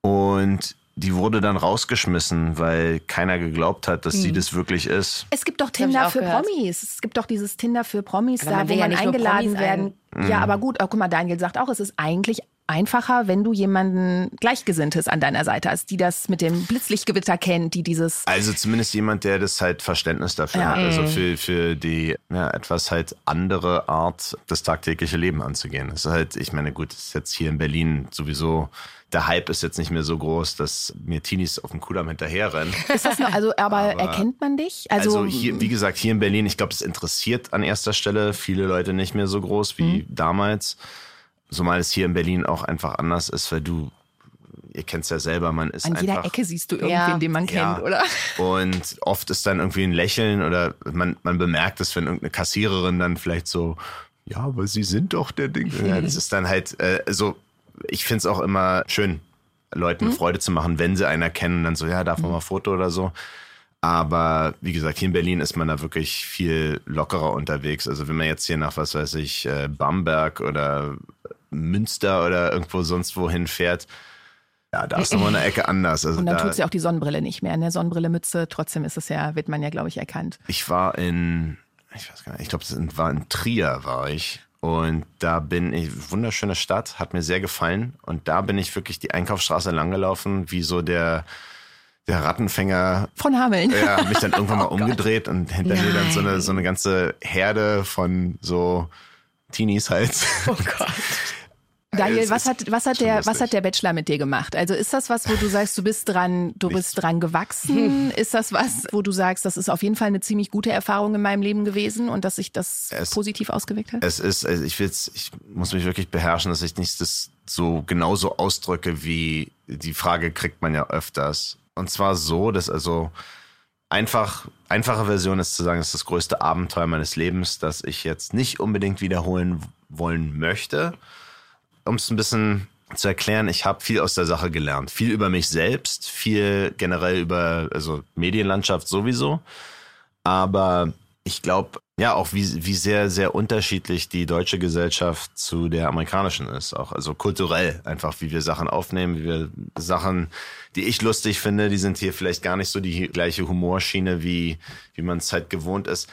Und die wurde dann rausgeschmissen, weil keiner geglaubt hat, dass hm. sie das wirklich ist. Es gibt doch Tinder für gehört. Promis. Es gibt doch dieses Tinder für Promis, aber da wo man ja eingeladen werden. Ein. Ja, mhm. aber gut, oh, guck mal, Daniel sagt auch, es ist eigentlich einfacher, wenn du jemanden Gleichgesinntes an deiner Seite hast, die das mit dem Blitzlichtgewitter kennt, die dieses. Also zumindest jemand, der das halt Verständnis dafür ja. hat. Also mhm. für, für die ja, etwas halt andere Art, das tagtägliche Leben anzugehen. Das ist halt, ich meine, gut, ist jetzt hier in Berlin sowieso der Hype ist jetzt nicht mehr so groß, dass mir Teenies auf dem Kudamm hinterherrennen. Ist das noch, also, aber, aber erkennt man dich? Also, also hier, wie gesagt, hier in Berlin, ich glaube, es interessiert an erster Stelle viele Leute nicht mehr so groß wie mhm. damals. Zumal es hier in Berlin auch einfach anders ist, weil du, ihr kennt es ja selber, man ist An einfach, jeder Ecke siehst du irgendwen, ja. den man kennt, ja. oder? Und oft ist dann irgendwie ein Lächeln oder man, man bemerkt es, wenn irgendeine Kassiererin dann vielleicht so, ja, aber sie sind doch der Ding. Ja, das ist dann halt äh, so, ich finde es auch immer schön, Leuten mhm. Freude zu machen, wenn sie einen erkennen, dann so, ja, darf man mhm. mal Foto oder so. Aber wie gesagt, hier in Berlin ist man da wirklich viel lockerer unterwegs. Also wenn man jetzt hier nach, was weiß ich, äh, Bamberg oder Münster oder irgendwo sonst wohin fährt, ja, da ist nochmal eine Ecke anders. Also und dann da, tut sie auch die Sonnenbrille nicht mehr, ne? Sonnenbrille, Mütze, trotzdem ist es ja, wird man ja, glaube ich, erkannt. Ich war in, ich weiß gar nicht, ich glaube, es war in Trier, war ich. Und da bin ich, wunderschöne Stadt, hat mir sehr gefallen. Und da bin ich wirklich die Einkaufsstraße langgelaufen, wie so der, der Rattenfänger Von Hameln. ja, hab mich dann irgendwann mal Oh Gott. umgedreht und hinter mir dann so eine, so eine ganze Herde von so Teenies halt. Oh Gott. Daniel, was hat, was hat der, lustig. was hat der Bachelor mit dir gemacht? Also ist das was, wo du sagst, du bist dran, du bist dran gewachsen? Ist das was, wo du sagst, das ist auf jeden Fall eine ziemlich gute Erfahrung in meinem Leben gewesen und dass sich das Es- positiv ausgewirkt hat? Es ist, also ich will's, ich muss mich wirklich beherrschen, dass ich nicht das so genauso ausdrücke, wie die Frage kriegt man ja öfters. Und zwar so, dass also einfach, einfache Version ist zu sagen, es ist das größte Abenteuer meines Lebens, das ich jetzt nicht unbedingt wiederholen wollen möchte. Um es ein bisschen zu erklären, ich habe viel aus der Sache gelernt. Viel über mich selbst, viel generell über, also Medienlandschaft sowieso. Aber ich glaube, ja, auch wie, wie sehr, sehr unterschiedlich die deutsche Gesellschaft zu der amerikanischen ist. Auch also kulturell einfach, wie wir Sachen aufnehmen, wie wir Sachen, die ich lustig finde, die sind hier vielleicht gar nicht so die gleiche Humorschiene, wie, wie man es halt gewohnt ist.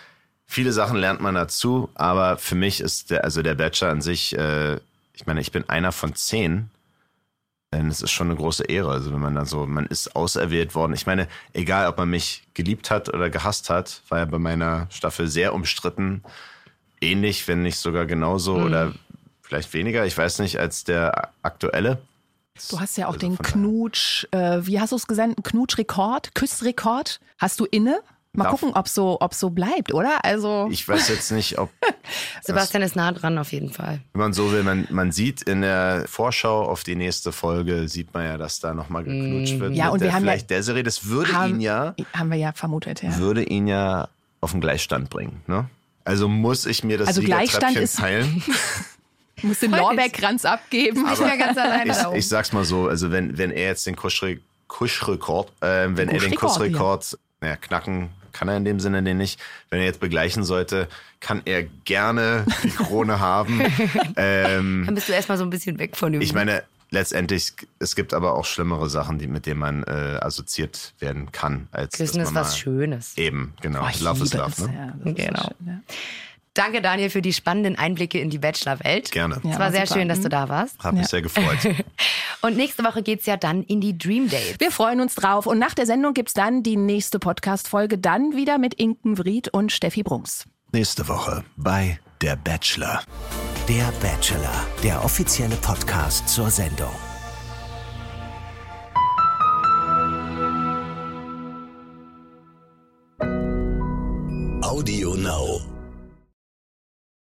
Viele Sachen lernt man dazu, aber für mich ist der, also der Bachelor an sich, äh, ich meine, ich bin einer von zehn. Denn es ist schon eine große Ehre. Also wenn man dann so, man ist auserwählt worden. Ich meine, egal ob man mich geliebt hat oder gehasst hat, war ja bei meiner Staffel sehr umstritten. Ähnlich, wenn nicht sogar genauso oder vielleicht weniger, ich weiß nicht, als der aktuelle. Du hast ja auch Also den Knutsch, äh, wie hast du es gesagt, einen Knutschrekord, Küssrekord. Hast du inne? Mal Darf- gucken, ob so, ob so bleibt, oder? Also Ich weiß jetzt nicht, ob Sebastian ist nah dran auf jeden Fall. Wenn man so will, man, man sieht in der Vorschau auf die nächste Folge, sieht man ja, dass da nochmal geknutscht wird. Ja, und wir haben ja- vielleicht der Serie, das würde haben, ihn ja, haben wir ja vermutet, ja. würde ihn ja auf den Gleichstand bringen. Ne? Also muss ich mir das Also Gleichstand ist- teilen. Du musst den Lorbeerkranz abgeben. Ich bin ganz alleine Ich, da oben. ich sag's mal so, also wenn, wenn er jetzt den Kuschre, Kuschrekord, äh, wenn er den Kuschrekord, Kussrekord, naja, knacken kann er in dem Sinne den nicht. Wenn er jetzt begleichen sollte, kann er gerne die Krone haben. Ähm, Dann bist du erstmal so ein bisschen weg von ihm. Ich meine, letztendlich, es gibt aber auch schlimmere Sachen, die, mit denen man äh, assoziiert werden kann. Als Küssen ist was mal- Schönes. Eben, genau. Boah, ich love is liebe love, es, ne? ja, Genau. so schön, ja. Danke, Daniel, für die spannenden Einblicke in die Bachelor-Welt. Gerne. es ja, war, war sehr schön, dass du mhm. da warst. Hat mich sehr gefreut. und nächste Woche geht es ja dann in die Dream Dates. Wir freuen uns drauf. Und nach der Sendung gibt es dann die nächste Podcast-Folge. Dann wieder mit Inken Vried und Steffi Brunks. Nächste Woche bei Der Bachelor. Der Bachelor, der offizielle Podcast zur Sendung. Audio Now.